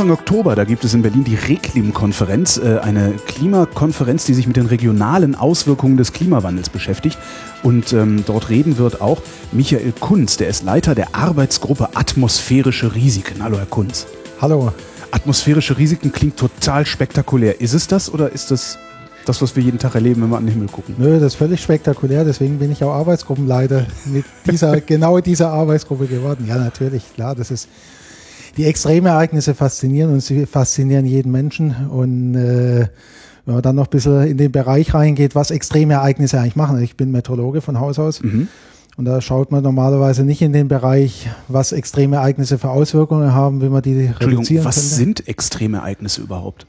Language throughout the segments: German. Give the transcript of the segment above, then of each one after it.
Anfang Oktober, da gibt es in Berlin die Reklim-Konferenz, äh, eine Klimakonferenz, die sich mit den regionalen Auswirkungen des Klimawandels beschäftigt. Und ähm, dort reden wird auch Michael Kunz, der ist Leiter der Arbeitsgruppe Atmosphärische Risiken. Hallo, Herr Kunz. Hallo. Atmosphärische Risiken klingt total spektakulär. Ist es das oder ist das das, was wir jeden Tag erleben, wenn wir an den Himmel gucken? Nö, das ist völlig spektakulär, deswegen bin ich auch Arbeitsgruppenleiter mit dieser, genau dieser Arbeitsgruppe geworden. Ja, natürlich, klar, das ist die Extremereignisse faszinieren und sie faszinieren jeden Menschen. Und äh, wenn man dann noch ein bisschen in den Bereich reingeht, was Extremereignisse eigentlich machen. Ich bin Meteorologe von Haus aus. Mhm. Und da schaut man normalerweise nicht in den Bereich, was extreme Ereignisse für Auswirkungen haben, wie man die reduzieren was könnte. sind extreme Ereignisse überhaupt?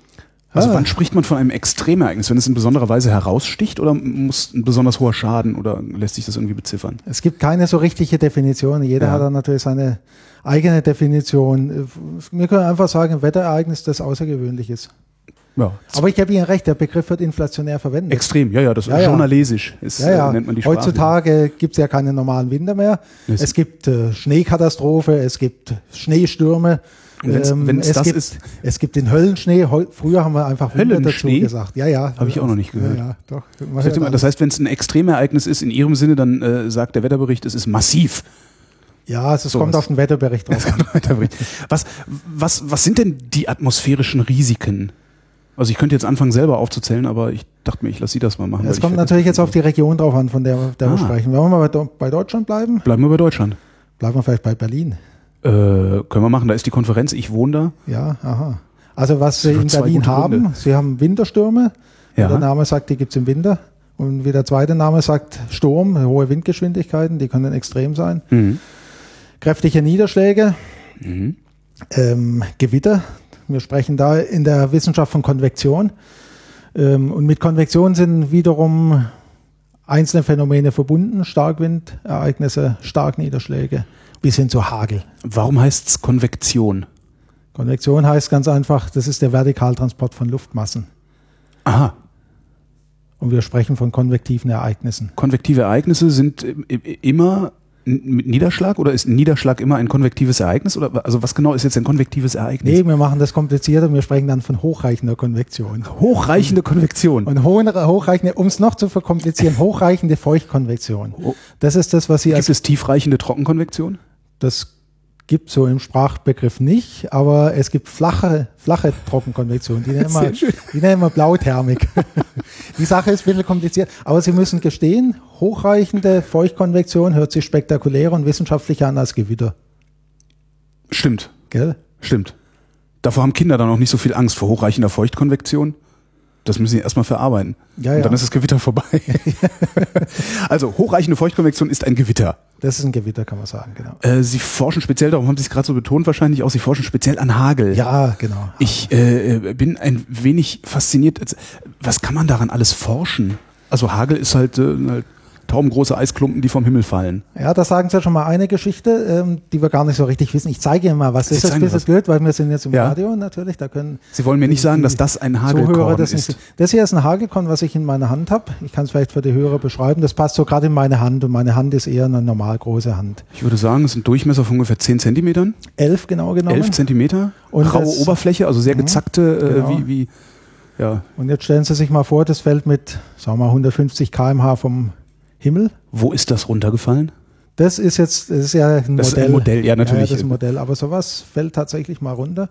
Also ah. wann spricht man von einem Extremereignis? Wenn es in besonderer Weise heraussticht oder muss ein besonders hoher Schaden oder lässt sich das irgendwie beziffern? Es gibt keine so richtige Definition. Jeder ja. hat dann natürlich seine eigene Definition. Wir können einfach sagen, Wetterereignis, das außergewöhnlich ist. Ja. Aber ich habe Ihnen recht, der Begriff wird inflationär verwendet. Extrem, ja, ja, das ist ja, journalistisch. Ist, ja, ja. Äh, nennt man die Sprache. Heutzutage gibt es ja keine normalen Winter mehr. Es, es gibt äh, Schneekatastrophe, es gibt Schneestürme. Ähm, wenn es das gibt, ist. Es gibt den Höllenschnee. Früher haben wir einfach Winter dazu gesagt. Ja, ja. Habe ich auch noch nicht gehört. Ja, ja doch. Das heißt, wenn es ein Extremereignis ist in Ihrem Sinne, dann äh, sagt der Wetterbericht, es ist massiv. Ja, also es so kommt was. auf den Wetterbericht drauf. was, was, was sind denn die atmosphärischen Risiken? Also ich könnte jetzt anfangen selber aufzuzählen, aber ich dachte mir, ich lasse Sie das mal machen. Es kommt natürlich jetzt auf die Region drauf an, von der, der ah. wir sprechen. Wollen wir mal bei, bei, Deutschland bleiben? Bleiben wir bei Deutschland. Bleiben wir vielleicht bei Berlin. Äh, können wir machen, da ist die Konferenz, ich wohne da. Ja, aha. Also was Sie in Berlin haben, Gründe. Sie haben Winterstürme. Ja. Der Name sagt, die gibt es im Winter. Und wie der zweite Name sagt, Sturm, hohe Windgeschwindigkeiten, die können extrem sein. Mhm kräftige Niederschläge, mhm. ähm, Gewitter. Wir sprechen da in der Wissenschaft von Konvektion. Ähm, und mit Konvektion sind wiederum einzelne Phänomene verbunden, Starkwindereignisse, Starkniederschläge bis hin zu Hagel. Warum heißt es Konvektion? Konvektion heißt ganz einfach, das ist der Vertikaltransport von Luftmassen. Aha. Und wir sprechen von konvektiven Ereignissen. Konvektive Ereignisse sind immer mit Niederschlag oder ist Niederschlag immer ein konvektives Ereignis? Oder also was genau ist jetzt ein konvektives Ereignis? Nee, wir machen das komplizierter, wir sprechen dann von hochreichender Konvektion. Hochreichende Konvektion. Und hochreichende, um es noch zu verkomplizieren, hochreichende Feuchtkonvektion. Oh. Das ist das, was Sie. Gibt es tiefreichende Trockenkonvektion? Das gibt so im Sprachbegriff nicht, aber es gibt flache, flache Trockenkonvektion. Die nennen wir, die nennen wir Blauthermik. die Sache ist ein bisschen kompliziert, aber Sie müssen gestehen, hochreichende Feuchtkonvektion hört sich spektakulärer und wissenschaftlicher an als Gewitter. Stimmt. Gell? Stimmt. Davor haben Kinder dann auch nicht so viel Angst vor hochreichender Feuchtkonvektion. Das müssen sie erstmal verarbeiten. Ja, und dann ist das Gewitter vorbei. also hochreichende Feuchtkonvektion ist ein Gewitter. Das ist ein Gewitter, kann man sagen, genau. Äh, sie forschen speziell, darum haben Sie es gerade so betont wahrscheinlich auch, Sie forschen speziell an Hagel. Ja, genau. Ich äh, bin ein wenig fasziniert. Was kann man daran alles forschen? Also Hagel ist halt, äh, halt taubengroße Eisklumpen, die vom Himmel fallen. Ja, da sagen Sie ja schon mal eine Geschichte, ähm, die wir gar nicht so richtig wissen. Ich zeige Ihnen mal, was Sie ist das es blöd, weil wir sind jetzt im ja. Radio natürlich, da können Sie wollen mir nicht sagen, dass das ein Hagelkorn das ist. Das hier ist ein Hagelkorn, was ich in meiner Hand habe. Ich kann es vielleicht für die Hörer beschreiben. Das passt so gerade in meine Hand und meine Hand ist eher eine normal große Hand. Ich würde sagen, es sind Durchmesser von ungefähr 10 Zentimetern. Elf genau genommen. Elf Zentimeter. Und Raue Oberfläche, also sehr mhm, gezackte, äh, genau. wie, wie ja. Und jetzt stellen Sie sich mal vor, das fällt mit, sagen wir mal, 150 km/h vom Himmel. Wo ist das runtergefallen? Das ist jetzt, das ist ja ein das Modell. Ist ein Modell, ja natürlich. Ja, das ist ein Modell, aber sowas fällt tatsächlich mal runter.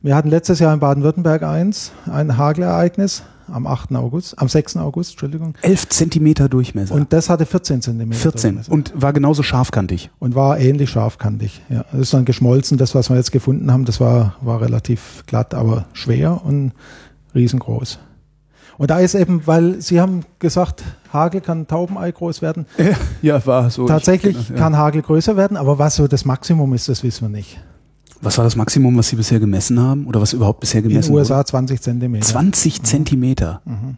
Wir hatten letztes Jahr in Baden-Württemberg eins, ein Hagelereignis am 8. August, am 6. August, Entschuldigung. 11 Zentimeter Durchmesser. Und das hatte 14 Zentimeter 14 Durchmesser. und war genauso scharfkantig. Und war ähnlich scharfkantig, ja. Das ist dann geschmolzen, das was wir jetzt gefunden haben, das war, war relativ glatt, aber schwer und riesengroß. Und da ist eben, weil Sie haben gesagt, Hagel kann Taubenei groß werden. Ja, war so. Tatsächlich ich, genau, ja. kann Hagel größer werden, aber was so das Maximum ist, das wissen wir nicht. Was war das Maximum, was Sie bisher gemessen haben? Oder was überhaupt bisher gemessen wurde? In den USA 20 Zentimeter. 20 Zentimeter? Mhm.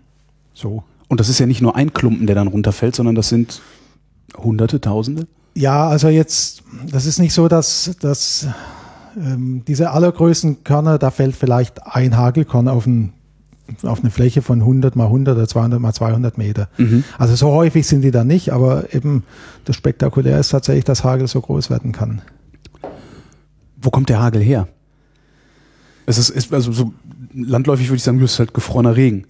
So. Und das ist ja nicht nur ein Klumpen, der dann runterfällt, sondern das sind Hunderte, Tausende? Ja, also jetzt, das ist nicht so, dass, dass ähm, diese allergrößten Körner, da fällt vielleicht ein Hagelkorn auf, ein, auf eine Fläche von 100 mal 100 oder 200 mal 200 Meter. Mhm. Also so häufig sind die da nicht, aber eben das Spektakulär ist tatsächlich, dass Hagel so groß werden kann. Wo kommt der Hagel her? Es ist, ist also so landläufig würde ich sagen, es ist halt gefrorener Regen.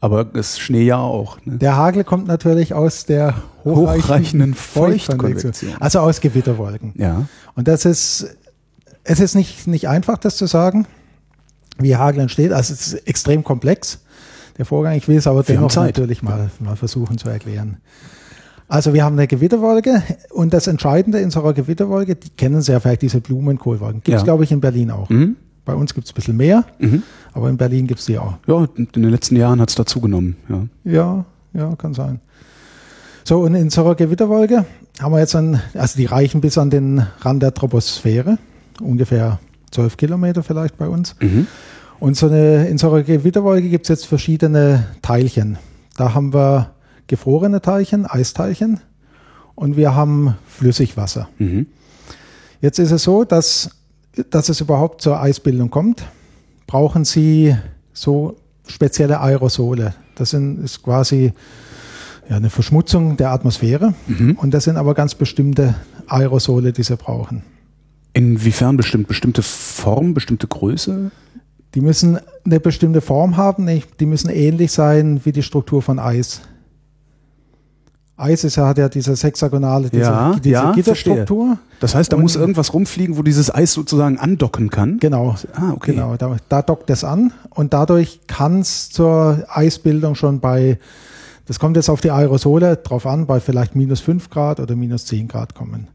Aber es Schnee ja auch. Ne? Der Hagel kommt natürlich aus der hochreichenden Feuchtkonvektion. Also aus Gewitterwolken. Ja. Und das ist, es ist nicht, nicht einfach, das zu sagen, wie Hagel entsteht. Also es ist extrem komplex, der Vorgang. Ich will es aber dennoch natürlich mal, mal versuchen zu erklären. Also wir haben eine Gewitterwolke und das Entscheidende in so einer Gewitterwolke, die kennen Sie ja vielleicht diese Blumenkohlwolken. Gibt es, ja. glaube ich, in Berlin auch. Mhm. Bei uns gibt es ein bisschen mehr, mhm. aber in Berlin gibt es die auch. Ja, in den letzten Jahren hat es dazugenommen. Ja. ja, ja, kann sein. So, und in so einer Gewitterwolke haben wir jetzt ein, also die reichen bis an den Rand der Troposphäre, ungefähr zwölf Kilometer vielleicht bei uns. Mhm. Und so eine, in so einer Gewitterwolke gibt es jetzt verschiedene Teilchen. Da haben wir gefrorene Teilchen, Eisteilchen und wir haben Flüssigwasser. Mhm. Jetzt ist es so, dass dass es überhaupt zur Eisbildung kommt, brauchen Sie so spezielle Aerosole. Das sind, ist quasi ja, eine Verschmutzung der Atmosphäre. Mhm. Und das sind aber ganz bestimmte Aerosole, die Sie brauchen. Inwiefern bestimmt? Bestimmte Form, bestimmte Größe? Die müssen eine bestimmte Form haben. Die müssen ähnlich sein wie die Struktur von Eis. Eis ist ja, hat ja diese sechsagonale, diese, ja, diese ja, Gitterstruktur. Verstehe. Das heißt, da und, muss irgendwas rumfliegen, wo dieses Eis sozusagen andocken kann? Genau. Ah, okay. Genau, da, da dockt es an und dadurch kann es zur Eisbildung schon bei, das kommt jetzt auf die Aerosole drauf an, bei vielleicht minus fünf Grad oder minus zehn Grad kommen.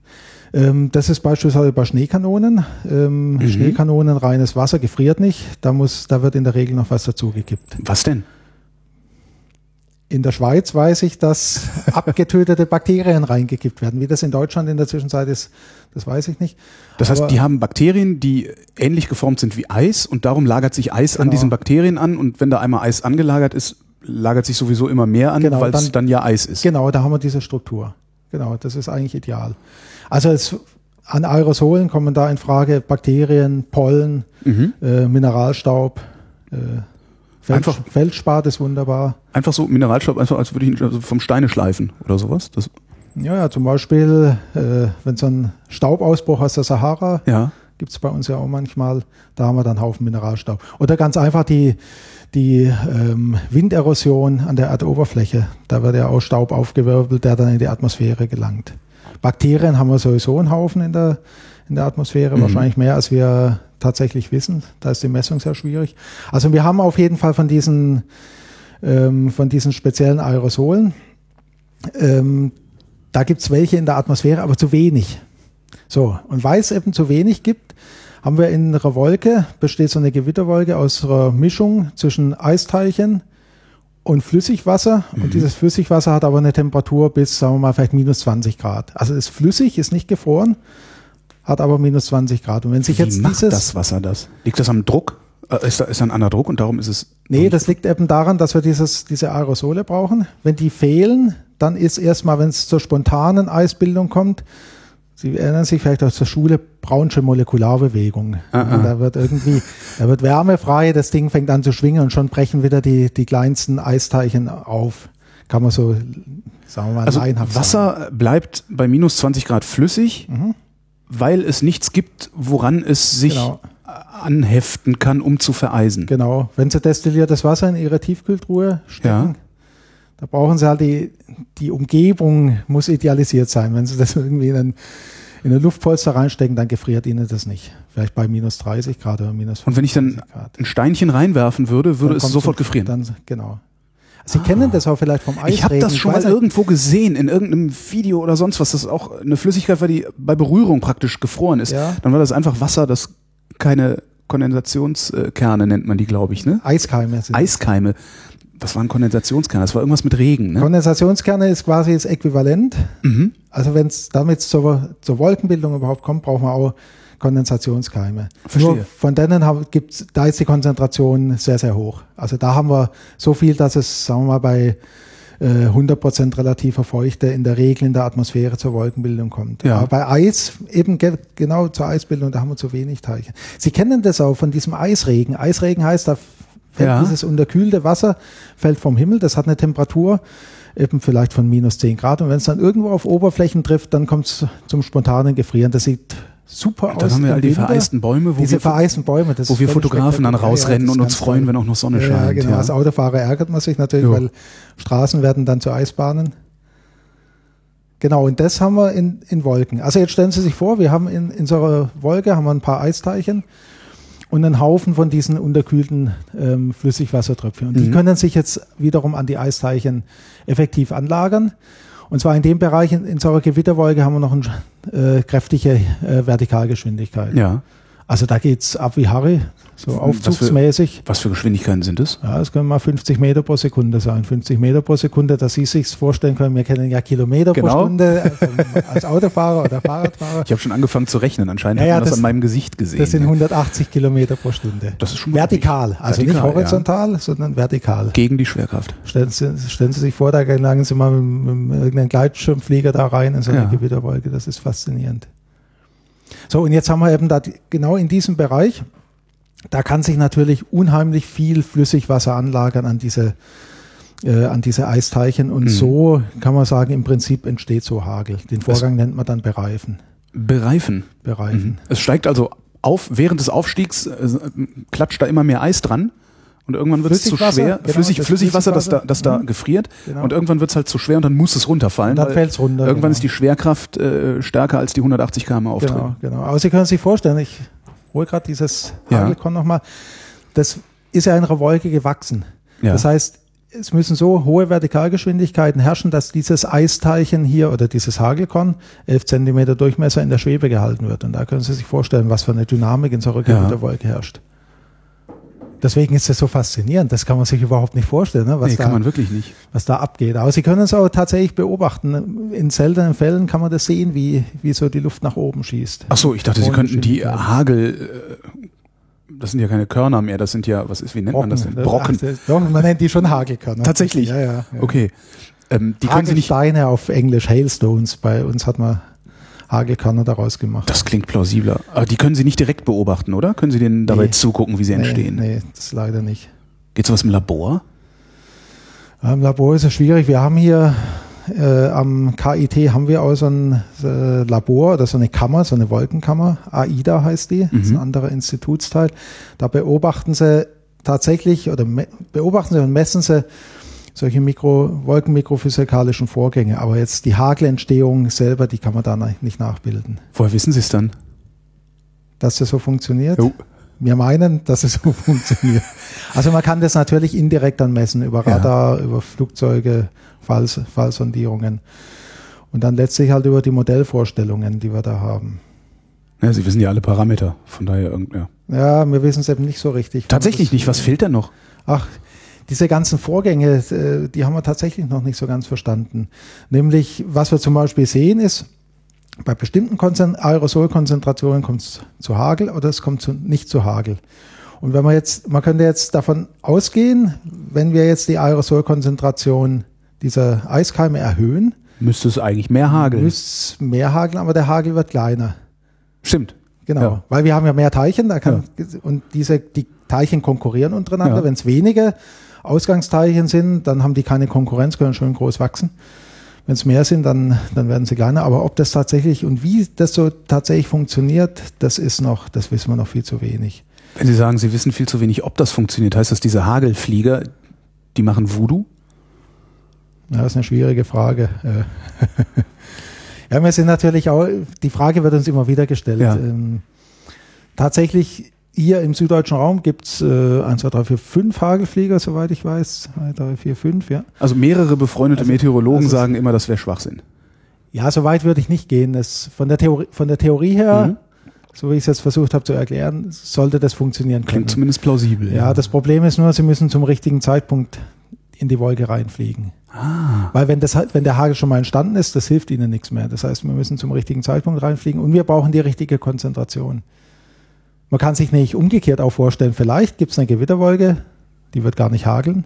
Ähm, das ist beispielsweise bei Schneekanonen. Ähm, mhm. Schneekanonen, reines Wasser gefriert nicht. Da muss, da wird in der Regel noch was dazugekippt. Was denn? In der Schweiz weiß ich, dass abgetötete Bakterien reingekippt werden. Wie das in Deutschland in der Zwischenzeit ist, das weiß ich nicht. Das heißt, Aber die haben Bakterien, die ähnlich geformt sind wie Eis und darum lagert sich Eis genau. an diesen Bakterien an und wenn da einmal Eis angelagert ist, lagert sich sowieso immer mehr an, genau, weil es dann ja Eis ist. Genau, da haben wir diese Struktur. Genau, das ist eigentlich ideal. Also es, an Aerosolen kommen da in Frage Bakterien, Pollen, mhm. äh, Mineralstaub, äh, Feld, einfach Feldspat ist wunderbar. Einfach so Mineralstoff, einfach als würde ich ihn also vom Steine schleifen oder sowas. Das ja, ja, zum Beispiel, äh, wenn so ein Staubausbruch aus der Sahara ja. gibt es bei uns ja auch manchmal, da haben wir dann Haufen Mineralstaub. Oder ganz einfach die, die ähm, Winderosion an der Erdoberfläche. Da wird ja auch Staub aufgewirbelt, der dann in die Atmosphäre gelangt. Bakterien haben wir sowieso einen Haufen in der, in der Atmosphäre, mhm. wahrscheinlich mehr als wir tatsächlich wissen. Da ist die Messung sehr schwierig. Also wir haben auf jeden Fall von diesen, ähm, von diesen speziellen Aerosolen, ähm, da gibt es welche in der Atmosphäre, aber zu wenig. So, und weil es eben zu wenig gibt, haben wir in einer Wolke, besteht so eine Gewitterwolke aus einer Mischung zwischen Eisteilchen und Flüssigwasser. Mhm. Und dieses Flüssigwasser hat aber eine Temperatur bis, sagen wir mal, vielleicht minus 20 Grad. Also ist flüssig, ist nicht gefroren, hat aber minus 20 Grad. Und wenn sich Wie jetzt macht dieses. das Wasser das? Liegt das am Druck? Äh, ist da, ist da ein anderer Druck und darum ist es. Nee, das liegt eben daran, dass wir dieses, diese Aerosole brauchen. Wenn die fehlen, dann ist erstmal, wenn es zur spontanen Eisbildung kommt, Sie erinnern sich vielleicht aus der Schule Braunsche Molekularbewegung. Ah, ah. Da wird irgendwie, da wird Wärme frei, das Ding fängt an zu schwingen und schon brechen wieder die, die kleinsten Eisteilchen auf. Kann man so, sagen wir mal, also Wasser sagen. bleibt bei minus 20 Grad flüssig. Mhm weil es nichts gibt, woran es sich genau. anheften kann, um zu vereisen. Genau. Wenn Sie destilliertes Wasser in Ihre Tiefkühltruhe stecken, ja. Da brauchen Sie halt die, die Umgebung muss idealisiert sein. Wenn Sie das irgendwie in einen in eine Luftpolster reinstecken, dann gefriert Ihnen das nicht. Vielleicht bei minus 30 Grad oder minus 50 Und wenn ich dann Grad. ein Steinchen reinwerfen würde, würde es sofort gefrieren. Dann, genau. Sie ah. kennen das auch vielleicht vom Eisregen. Ich habe das schon mal irgendwo gesehen, in irgendeinem Video oder sonst was. Das ist auch eine Flüssigkeit war, die bei Berührung praktisch gefroren ist. Ja. Dann war das einfach Wasser, das keine Kondensationskerne nennt man die, glaube ich. Ne? Eiskeime. Sind Eiskeime. Was waren Kondensationskerne? Das war irgendwas mit Regen. Ne? Kondensationskerne ist quasi das Äquivalent. Mhm. Also wenn es damit zur, zur Wolkenbildung überhaupt kommt, braucht man auch Kondensationskeime. Verstehe. Nur von denen gibt's, da ist die Konzentration sehr, sehr hoch. Also da haben wir so viel, dass es, sagen wir mal, bei 100% relativer Feuchte in der Regel in der Atmosphäre zur Wolkenbildung kommt. Ja. Aber bei Eis, eben genau zur Eisbildung, da haben wir zu wenig Teilchen. Sie kennen das auch von diesem Eisregen. Eisregen heißt, da fällt ja. dieses unterkühlte Wasser, fällt vom Himmel, das hat eine Temperatur, eben vielleicht von minus 10 Grad. Und wenn es dann irgendwo auf Oberflächen trifft, dann kommt es zum spontanen Gefrieren. Das sieht super ja, aus. Dann haben wir all die vereisten Bäume, wo Diese wir, vereisten Bäume, wo wir Fotografen dann rausrennen ja, und uns freuen, wenn auch noch Sonne scheint. Ja, genau. Als Autofahrer ärgert man sich natürlich, jo. weil Straßen werden dann zu Eisbahnen. Genau, und das haben wir in, in Wolken. Also jetzt stellen Sie sich vor, wir haben in, in so einer Wolke haben wir ein paar Eisteilchen und einen Haufen von diesen unterkühlten ähm, Flüssigwassertröpfchen. Und mhm. die können sich jetzt wiederum an die Eisteilchen effektiv anlagern. Und zwar in dem Bereich, in, in so einer Gewitterwolke haben wir noch eine äh, kräftige äh, Vertikalgeschwindigkeit. Ja. Also da geht's ab wie Harry, so aufzugsmäßig. Was für, was für Geschwindigkeiten sind es? Ja, es können mal 50 Meter pro Sekunde sein. 50 Meter pro Sekunde, dass Sie sich vorstellen können, wir kennen ja Kilometer genau. pro Stunde also als Autofahrer oder Fahrradfahrer. Ich habe schon angefangen zu rechnen, anscheinend ja, ja, hat man das, das, an meinem Gesicht gesehen. Das sind 180 Kilometer pro Stunde. Das ist schon Vertikal, also vertikal, nicht horizontal, ja. sondern vertikal. Gegen die Schwerkraft. Stellen Sie, stellen Sie sich vor, da gelangen Sie mal mit, mit irgendeinem Gleitschirmflieger da rein in so eine Gewitterwolke. Das ist faszinierend. So, und jetzt haben wir eben da genau in diesem Bereich, da kann sich natürlich unheimlich viel Flüssigwasser anlagern an diese, äh, an diese Eisteilchen und mhm. so kann man sagen, im Prinzip entsteht so Hagel. Den Vorgang es nennt man dann Bereifen. Bereifen. Bereifen. Mhm. Es steigt also auf, während des Aufstiegs äh, klatscht da immer mehr Eis dran. Und irgendwann wird es zu schwer, genau, Flüssig, das Flüssigwasser, das da, das da mhm. gefriert. Genau. Und irgendwann wird es halt zu schwer und dann muss es runterfallen. Und dann fällt es runter. Irgendwann genau. ist die Schwerkraft äh, stärker als die 180 km auftreten. Genau, genau. Aber Sie können sich vorstellen, ich hole gerade dieses ja. Hagelkorn nochmal. Das ist ja in einer Wolke gewachsen. Ja. Das heißt, es müssen so hohe Vertikalgeschwindigkeiten herrschen, dass dieses Eisteilchen hier oder dieses Hagelkorn 11 Zentimeter Durchmesser in der Schwebe gehalten wird. Und da können Sie sich vorstellen, was für eine Dynamik in so einer ja. Wolke herrscht. Deswegen ist es so faszinierend. Das kann man sich überhaupt nicht vorstellen, ne? was, nee, da, kann man wirklich nicht. was da abgeht. Aber Sie können es auch tatsächlich beobachten. In seltenen Fällen kann man das sehen, wie, wie so die Luft nach oben schießt. Ach so, ich dachte, Sie könnten die Hagel, äh, das sind ja keine Körner mehr, das sind ja, was ist, wie nennt Brocken. man das denn? Brocken. Ach, doch, man nennt die schon Hagelkörner. Tatsächlich? Ja, ja. ja. Okay. Ähm, die können Sie nicht. Steine auf Englisch, Hailstones. Bei uns hat man Hagelkanne daraus gemacht. Das klingt plausibler. Aber die können Sie nicht direkt beobachten, oder? Können Sie denen dabei nee. zugucken, wie sie nee, entstehen? Nee, das leider nicht. Geht sowas im Labor? Im Labor ist es schwierig. Wir haben hier äh, am KIT haben wir auch so ein äh, Labor oder so eine Kammer, so eine Wolkenkammer. AIDA heißt die. Mhm. Das ist ein anderer Institutsteil. Da beobachten sie tatsächlich oder beobachten sie und messen sie solche Mikro, wolkenmikrophysikalischen Vorgänge. Aber jetzt die Hagelentstehung selber, die kann man da nicht nachbilden. Woher wissen Sie es dann? Dass das so funktioniert? Jo. Wir meinen, dass es so funktioniert. Also man kann das natürlich indirekt dann messen, über Radar, ja. über Flugzeuge, Falls, Fallsondierungen. Und dann letztlich halt über die Modellvorstellungen, die wir da haben. Ja, Sie wissen ja alle Parameter, von daher ja. Ja, wir wissen es eben nicht so richtig. Tatsächlich nicht, was fehlt denn noch? Ach, diese ganzen Vorgänge, äh, die haben wir tatsächlich noch nicht so ganz verstanden. Nämlich, was wir zum Beispiel sehen, ist, bei bestimmten Aerosolkonzentrationen kommt es zu Hagel oder es kommt zu, nicht zu Hagel. Und wenn man jetzt, man könnte jetzt davon ausgehen, wenn wir jetzt die Aerosolkonzentration dieser Eiskeime erhöhen, müsste es eigentlich mehr hageln. Müsste es mehr hageln, aber der Hagel wird kleiner. Stimmt. Genau, ja. weil wir haben ja mehr Teilchen, da kann, ja. und diese, die Teilchen konkurrieren untereinander. Ja. Wenn es wenige Ausgangsteilchen sind, dann haben die keine Konkurrenz, können schön groß wachsen. Wenn es mehr sind, dann, dann werden sie kleiner. Aber ob das tatsächlich und wie das so tatsächlich funktioniert, das ist noch, das wissen wir noch viel zu wenig. Wenn Sie sagen, Sie wissen viel zu wenig, ob das funktioniert, heißt das, diese Hagelflieger, die machen Voodoo? Ja, das ist eine schwierige Frage. ja, wir sind natürlich auch, die Frage wird uns immer wieder gestellt. Ja. Ähm, tatsächlich hier im süddeutschen Raum gibt es äh, 1, 2, 3, 4, 5 Hagelflieger, soweit ich weiß. 1, 3, 4, 5, ja. Also mehrere befreundete also, Meteorologen also sagen immer, das wäre Schwachsinn. Ja, so weit würde ich nicht gehen. Das, von, der Theorie, von der Theorie her, mhm. so wie ich es jetzt versucht habe zu erklären, sollte das funktionieren können. Klingt zumindest plausibel. Ja, ja, das Problem ist nur, sie müssen zum richtigen Zeitpunkt in die Wolke reinfliegen. Ah. Weil wenn, das, wenn der Hagel schon mal entstanden ist, das hilft ihnen nichts mehr. Das heißt, wir müssen zum richtigen Zeitpunkt reinfliegen und wir brauchen die richtige Konzentration. Man kann sich nicht umgekehrt auch vorstellen, vielleicht gibt es eine Gewitterwolke, die wird gar nicht hageln.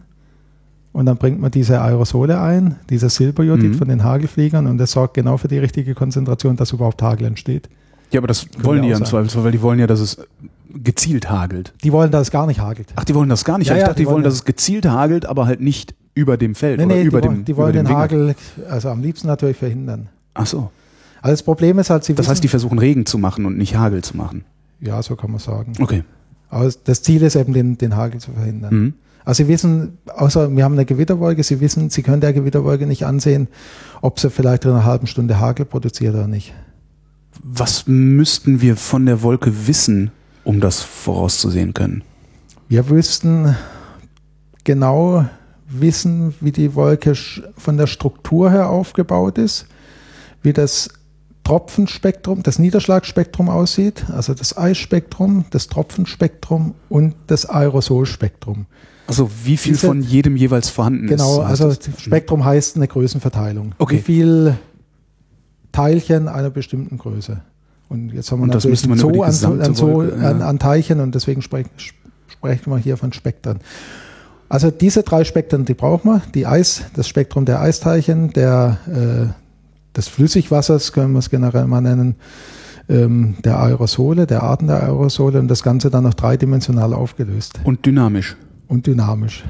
Und dann bringt man diese Aerosole ein, dieses Silberjodid mhm. von den Hagelfliegern und das sorgt genau für die richtige Konzentration, dass überhaupt Hagel entsteht. Ja, aber das Können wollen die ja im Zweifelsfall, weil die wollen ja, dass es gezielt hagelt. Die wollen, dass es gar nicht hagelt. Ach, die wollen das gar nicht. Ja, ich dachte, die, die wollen, dass es gezielt hagelt, aber halt nicht über dem Feld nee, oder nee, über die, dem Die wollen den Hagel, also am liebsten natürlich verhindern. Ach so. Also das Problem ist halt, sie Das heißt, die versuchen Regen zu machen und nicht Hagel zu machen. Ja, so kann man sagen. Okay. Aber das Ziel ist eben, den, den Hagel zu verhindern. Mhm. Also Sie wissen, außer wir haben eine Gewitterwolke, Sie wissen, Sie können der Gewitterwolke nicht ansehen, ob sie vielleicht in einer halben Stunde Hagel produziert oder nicht. Was müssten wir von der Wolke wissen, um das vorauszusehen können? Wir wüssten genau wissen, wie die Wolke von der Struktur her aufgebaut ist, wie das Tropfenspektrum, das Niederschlagspektrum aussieht, also das Eisspektrum, das Tropfenspektrum und das Aerosolspektrum. Also wie viel Diese, von jedem jeweils vorhanden genau, ist? Genau, also Spektrum heißt eine Größenverteilung. Okay. Wie viel Teilchen einer bestimmten Größe. Und jetzt haben wir und natürlich das Zoo an, an, Zoo an, an, Teilchen und deswegen sprechen, sprechen wir hier von Spektren. Also diese drei Spektren, die brauchen wir. Die Eis, das Spektrum der Eisteilchen, der, äh, des Flüssigwassers, können wir es generell mal nennen, ähm, der Aerosole, der Arten der Aerosole und das Ganze dann noch dreidimensional aufgelöst. Und dynamisch und dynamisch.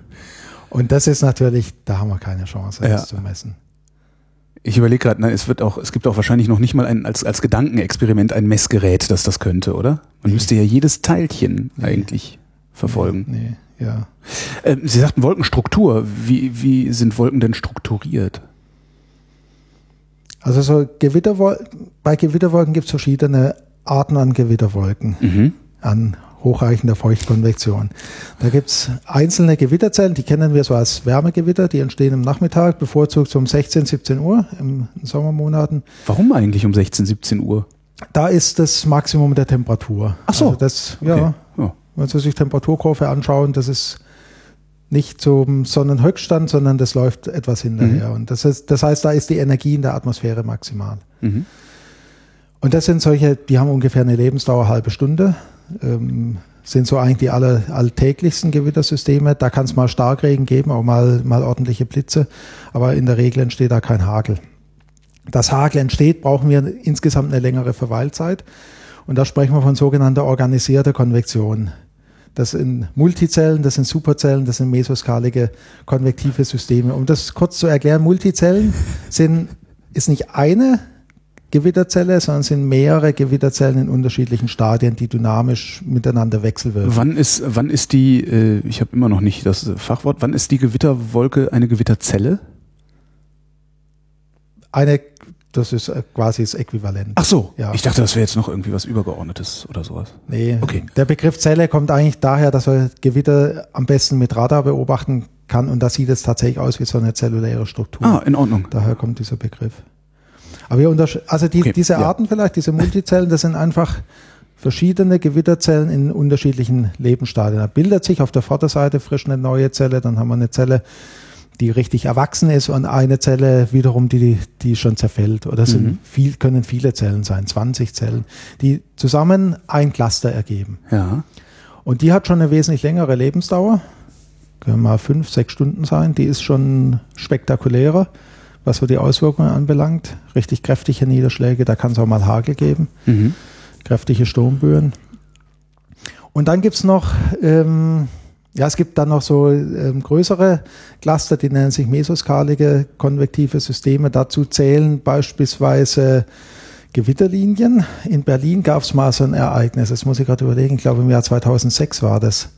und das ist natürlich, da haben wir keine Chance, das zu messen. Ich überlege gerade, es wird auch, es gibt auch wahrscheinlich noch nicht mal ein, als, als Gedankenexperiment ein Messgerät, das das könnte, oder? Man nee. müsste ja jedes Teilchen nee. eigentlich verfolgen. Nee, nee ja. Ähm, Sie sagten Wolkenstruktur. Wie, wie sind Wolken denn strukturiert? Also so Gewitterwolken, bei Gewitterwolken gibt es verschiedene Arten an Gewitterwolken. Mhm. An hochreichender Feuchtkonvektion. Da gibt's einzelne Gewitterzellen, die kennen wir so als Wärmegewitter, die entstehen im Nachmittag, bevorzugt um 16, 17 Uhr im, in Sommermonaten. Warum eigentlich um 16, 17 Uhr? Da ist das Maximum der Temperatur. Ach so. Also das, okay. ja. Wenn Sie sich Temperaturkurve anschauen, das ist nicht zum Sonnenhöchststand, sondern das läuft etwas hinterher. Mhm. Und das, ist, das heißt, da ist die Energie in der Atmosphäre maximal. Mhm. Und das sind solche, die haben ungefähr eine Lebensdauer halbe Stunde ähm, sind so eigentlich die aller, alltäglichsten Gewittersysteme. Da kann es mal Starkregen geben, auch mal, mal ordentliche Blitze, aber in der Regel entsteht da kein Hagel. Das Hagel entsteht, brauchen wir insgesamt eine längere Verweilzeit. Und da sprechen wir von sogenannter organisierter Konvektion. Das sind Multizellen, das sind Superzellen, das sind mesoskalige konvektive Systeme. Um das kurz zu erklären, Multizellen sind, ist nicht eine Gewitterzelle, sondern sind mehrere Gewitterzellen in unterschiedlichen Stadien, die dynamisch miteinander wechselwirken. Wann ist, wann ist die, äh, ich habe immer noch nicht das Fachwort, wann ist die Gewitterwolke eine Gewitterzelle? Eine, das ist äh, quasi das Äquivalent. Ach so, ja. ich dachte, das wäre jetzt noch irgendwie was Übergeordnetes oder sowas. Nee, okay. der Begriff Zelle kommt eigentlich daher, dass man Gewitter am besten mit Radar beobachten kann und da sieht es tatsächlich aus wie so eine zelluläre Struktur. Ah, in Ordnung. Daher kommt dieser Begriff. Aber wir also die, okay, diese Arten ja. vielleicht, diese Multizellen, das sind einfach verschiedene Gewitterzellen in unterschiedlichen Lebensstadien. Da bildet sich auf der Vorderseite frisch eine neue Zelle, dann haben wir eine Zelle, die richtig erwachsen ist und eine Zelle wiederum, die, die schon zerfällt. Oder sind mhm. viel, können viele Zellen sein, 20 Zellen, die zusammen ein Cluster ergeben. Ja. Und die hat schon eine wesentlich längere Lebensdauer, können mal fünf, sechs Stunden sein. Die ist schon spektakulärer was so die Auswirkungen anbelangt. Richtig kräftige Niederschläge, da kann es auch mal Hagel geben, mhm. kräftige Sturmböen. Und dann gibt es noch, ähm, ja, es gibt dann noch so ähm, größere Cluster, die nennen sich mesoskalige konvektive Systeme. Dazu zählen beispielsweise Gewitterlinien. In Berlin gab es mal so ein Ereignis, das muss ich gerade überlegen, ich glaube im Jahr 2006 war das.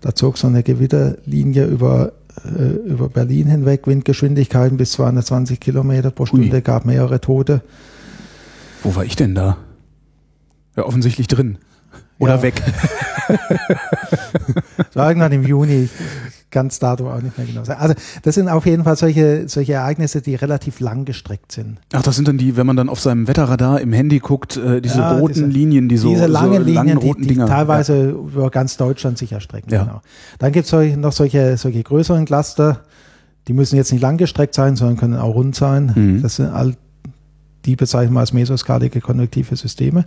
Da zog so eine Gewitterlinie über äh, über Berlin hinweg, Windgeschwindigkeiten bis 220 Kilometer pro Stunde, Ui. gab mehrere Tote. Wo war ich denn da? Ja, offensichtlich drin. Oder ja. weg. war irgendwann im Juni ganz Datum auch nicht mehr genau. Also das sind auf jeden Fall solche, solche Ereignisse, die relativ lang gestreckt sind. Ach, das sind dann die, wenn man dann auf seinem Wetterradar im Handy guckt, äh, diese ja, roten diese, Linien, die so Diese langen so Linien, langen, die, die teilweise ja. über ganz Deutschland sich erstrecken. Ja. Genau. Dann gibt es noch solche, solche größeren Cluster, die müssen jetzt nicht lang gestreckt sein, sondern können auch rund sein. Mhm. Das sind all die bezeichnen wir als mesoskalige konvektive Systeme.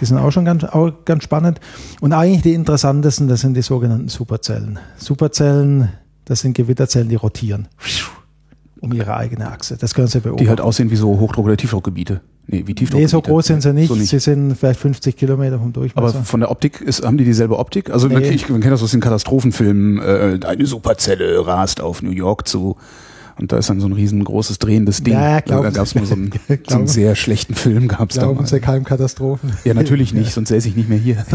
Die sind auch schon ganz, auch ganz spannend. Und eigentlich die interessantesten, das sind die sogenannten Superzellen. Superzellen, Das sind Gewitterzellen, die rotieren um ihre eigene Achse. Das können Sie beobachten. Die halt aussehen wie so Hochdruck- oder Tiefdruckgebiete. Nee, wie Tiefdruck. Nee, so groß sind sie nicht. So nicht. Sie sind vielleicht 50 Kilometer vom Durchmesser. Aber von der Optik ist, haben die dieselbe Optik? Also nee. man, ich, man kennt das aus den Katastrophenfilmen. Äh, eine Superzelle rast auf New York zu. Und da ist dann so ein riesengroßes drehendes Ding. Ja, also da gab es mal so einen, so einen, sehr schlechten Film. Gab's glauben da mal. Sie keinem Katastrophen? Ja, natürlich nicht, sonst säße ich nicht mehr hier.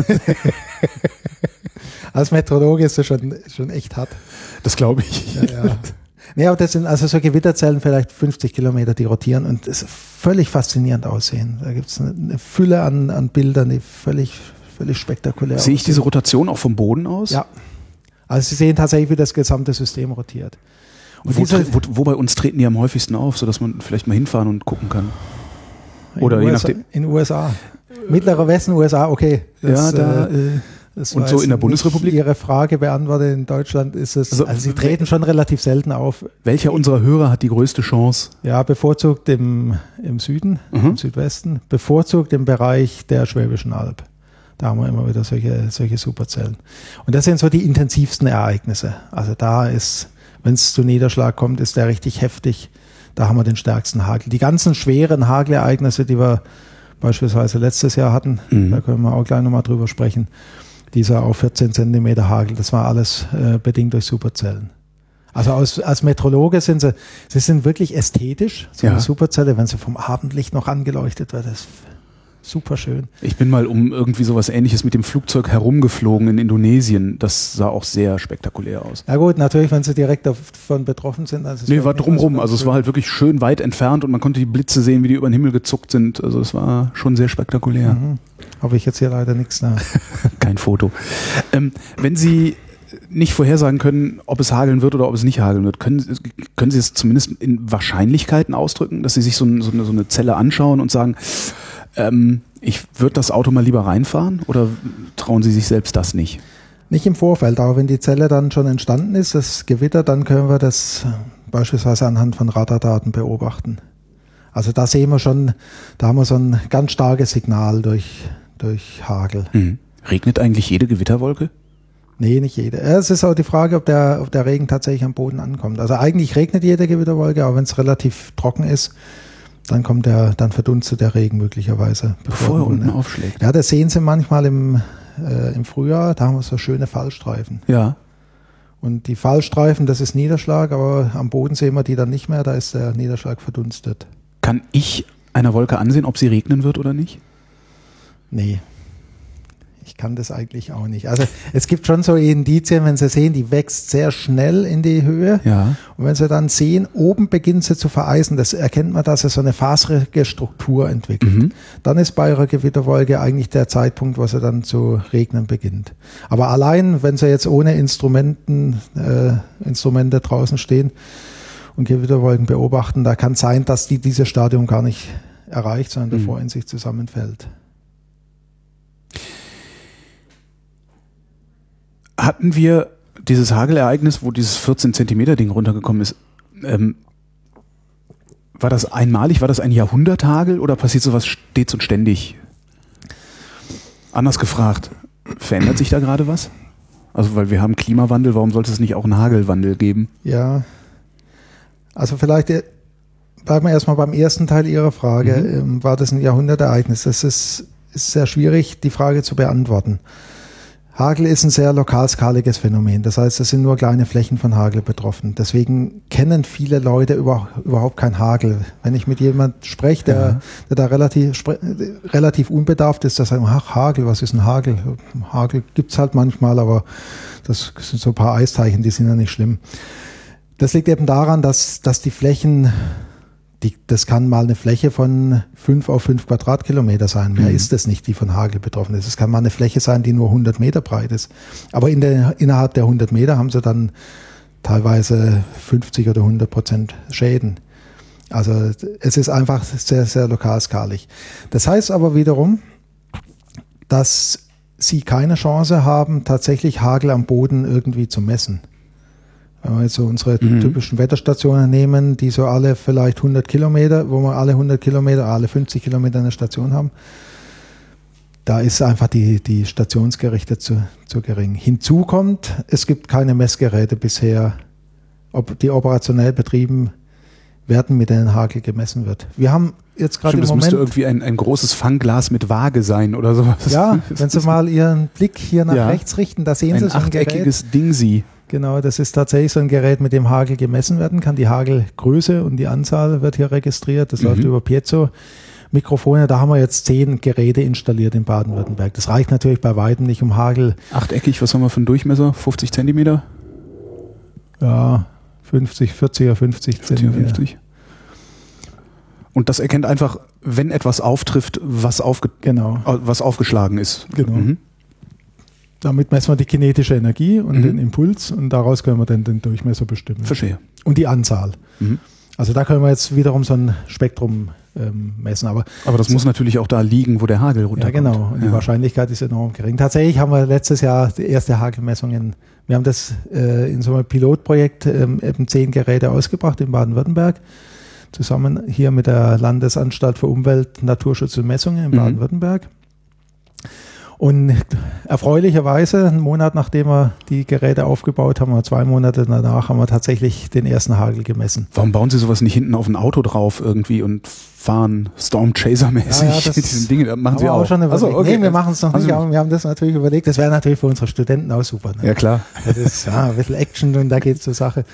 Als Metrologe ist das schon, schon echt hart. Das glaube ich. Ja, ja. Nee, aber das sind also so Gewitterzellen, vielleicht 50 Kilometer, die rotieren und es völlig faszinierend aussehen. Da gibt es eine, Fülle an, an Bildern, die völlig, völlig spektakulär Sehe ich diese Rotation auch vom Boden aus? Ja. Also Sie sehen tatsächlich, wie das gesamte System rotiert. Wo, diese, wo, wo, bei uns treten die am häufigsten auf, sodass man vielleicht mal hinfahren und gucken kann? Oder je nachdem. In den USA. Mittlerer Westen, USA, okay. Das, ja, da. Äh, äh das und so in der Bundesrepublik? Ihre Frage beantwortet. In Deutschland ist es, also, also sie treten schon relativ selten auf. Welcher unserer Hörer hat die größte Chance? Ja, bevorzugt im, im Süden, mhm. im Südwesten, bevorzugt im Bereich der Schwäbischen Alb. Da haben wir immer wieder solche, solche Superzellen. Und das sind so die intensivsten Ereignisse. Also da ist, wenn es zu Niederschlag kommt, ist der richtig heftig. Da haben wir den stärksten Hagel. Die ganzen schweren Hagelereignisse, die wir beispielsweise letztes Jahr hatten, mhm. da können wir auch gleich nochmal drüber sprechen dieser auf 14 Zentimeter Hagel, das war alles äh, bedingt durch Superzellen. Also als, als Metrologe sind sie, sie sind wirklich ästhetisch, so ja. eine Superzelle, wenn sie vom Abendlicht noch angeleuchtet wird, das super schön. Ich bin mal um irgendwie sowas ähnliches mit dem Flugzeug herumgeflogen in Indonesien. Das sah auch sehr spektakulär aus. Ja gut, natürlich, wenn sie direkt davon betroffen sind. Also nee, war drumrum. Also es war halt wirklich schön weit entfernt und man konnte die Blitze sehen, wie die über den Himmel gezuckt sind. Also es war schon sehr spektakulär. Mhm. Habe ich jetzt hier leider nichts nach. Kein Foto. Ähm, wenn Sie nicht vorhersagen können, ob es hageln wird oder ob es nicht hageln wird, können, können Sie es zumindest in Wahrscheinlichkeiten ausdrücken, dass Sie sich so, so, eine, so eine Zelle anschauen und sagen, ähm, ich würde das Auto mal lieber reinfahren oder trauen Sie sich selbst das nicht? Nicht im Vorfeld, aber wenn die Zelle dann schon entstanden ist, das Gewitter, dann können wir das beispielsweise anhand von Radardaten beobachten. Also da sehen wir schon, da haben wir so ein ganz starkes Signal durch, durch Hagel. Mhm. Regnet eigentlich jede Gewitterwolke? Nee, nicht jede. Es ist auch die Frage, ob der, ob der Regen tatsächlich am Boden ankommt. Also eigentlich regnet jede Gewitterwolke, aber wenn es relativ trocken ist, dann kommt der, dann verdunstet der Regen möglicherweise. Bevor er unten aufschlägt. Ja, das sehen Sie manchmal im, äh, im Frühjahr, da haben wir so schöne Fallstreifen. Ja. Und die Fallstreifen, das ist Niederschlag, aber am Boden sehen wir die dann nicht mehr, da ist der Niederschlag verdunstet. Kann ich einer Wolke ansehen, ob sie regnen wird oder nicht? Nee, ich kann das eigentlich auch nicht. Also es gibt schon so Indizien, wenn Sie sehen, die wächst sehr schnell in die Höhe. Ja. Und wenn Sie dann sehen, oben beginnt sie zu vereisen, das erkennt man, dass es so eine faserige Struktur entwickelt. Mhm. Dann ist bei Ihrer Gewitterwolke eigentlich der Zeitpunkt, wo sie dann zu regnen beginnt. Aber allein, wenn Sie jetzt ohne Instrumenten, äh, Instrumente draußen stehen und Gewitterwolken beobachten, da kann sein, dass die dieses Stadium gar nicht erreicht, sondern mhm. davor in sich zusammenfällt. Hatten wir dieses Hagelereignis, wo dieses 14 Zentimeter Ding runtergekommen ist, ähm, war das einmalig, war das ein Jahrhunderthagel oder passiert sowas stets und ständig? Anders gefragt, verändert sich da gerade was? Also, weil wir haben Klimawandel, warum sollte es nicht auch einen Hagelwandel geben? Ja. Also vielleicht äh, bleiben wir erstmal beim ersten Teil Ihrer Frage. Mhm. Ähm, war das ein Jahrhundertereignis? Das ist, ist sehr schwierig, die Frage zu beantworten. Hagel ist ein sehr lokalskaliges Phänomen. Das heißt, es sind nur kleine Flächen von Hagel betroffen. Deswegen kennen viele Leute über, überhaupt kein Hagel. Wenn ich mit jemand spreche, der, ja. der da relativ, relativ unbedarft ist, der sagt, ach, Hagel, was ist ein Hagel? Hagel gibt's halt manchmal, aber das sind so ein paar Eisteilchen, die sind ja nicht schlimm. Das liegt eben daran, dass, dass die Flächen die, das kann mal eine Fläche von fünf auf fünf Quadratkilometer sein. Mehr mhm. ist das nicht, die von Hagel betroffen ist. Es kann mal eine Fläche sein, die nur 100 Meter breit ist. Aber in der, innerhalb der 100 Meter haben sie dann teilweise 50 oder 100 Prozent Schäden. Also es ist einfach sehr, sehr lokalskalig. Das heißt aber wiederum, dass sie keine Chance haben, tatsächlich Hagel am Boden irgendwie zu messen. Wenn wir jetzt so unsere mhm. typischen Wetterstationen nehmen, die so alle vielleicht 100 Kilometer, wo wir alle 100 Kilometer, alle 50 Kilometer eine Station haben, da ist einfach die, die Stationsgerichte zu, zu gering. Hinzu kommt, es gibt keine Messgeräte bisher ob die operationell betrieben werden, mit denen Hagel gemessen wird. Wir haben jetzt gerade im das Moment. müsste irgendwie ein, ein großes Fangglas mit Waage sein oder sowas. Ja, wenn Sie mal Ihren Blick hier nach Ja. rechts richten, da sehen Sie so ein Gerät. achteckiges Ding sie. Genau, das ist tatsächlich so ein Gerät, mit dem Hagel gemessen werden kann. Die Hagelgröße und die Anzahl wird hier registriert. Das läuft Mhm. über Piezo-Mikrofone. Da haben wir jetzt zehn Geräte installiert in Baden-Württemberg. Das reicht natürlich bei weitem nicht, um Hagel, Achteckig, was haben wir für einen Durchmesser? 50 Zentimeter? ja, 50, 40er, 50 Zentimeter. 54? Und das erkennt einfach, wenn etwas auftrifft, was, aufge Genau. äh, was aufgeschlagen ist. Genau. Mhm. Damit messen wir die kinetische Energie und Mhm. den Impuls und daraus können wir dann den Durchmesser bestimmen. Verstehe. Und die Anzahl. Mhm. Also da können wir jetzt wiederum so ein Spektrum ähm, messen. Aber Aber das muss natürlich auch da liegen, wo der Hagel Ja, runterkommt. genau. Und die Ja. Wahrscheinlichkeit ist enorm gering. Tatsächlich haben wir letztes Jahr die erste Hagelmessungen. Wir haben das äh, in so einem Pilotprojekt ähm, eben zehn Geräte ausgebracht in Baden-Württemberg. Zusammen hier mit der Landesanstalt für Umwelt, Naturschutz und Messungen in Mhm. Und erfreulicherweise, einen Monat nachdem wir die Geräte aufgebaut haben, oder zwei Monate danach, haben wir tatsächlich den ersten Hagel gemessen. Warum bauen Sie sowas nicht hinten auf ein Auto drauf irgendwie und fahren Storm Chaser mäßig Ja, ja, diesen Dingen? Das machen Sie auch. schon Achso, überlegt. nee, wir machen es noch Haben nicht, aber wir haben das natürlich überlegt. Das wäre natürlich für unsere Studenten auch super. Ne? Ja, klar. Das ist ja ein bisschen Action und da geht es zur Sache.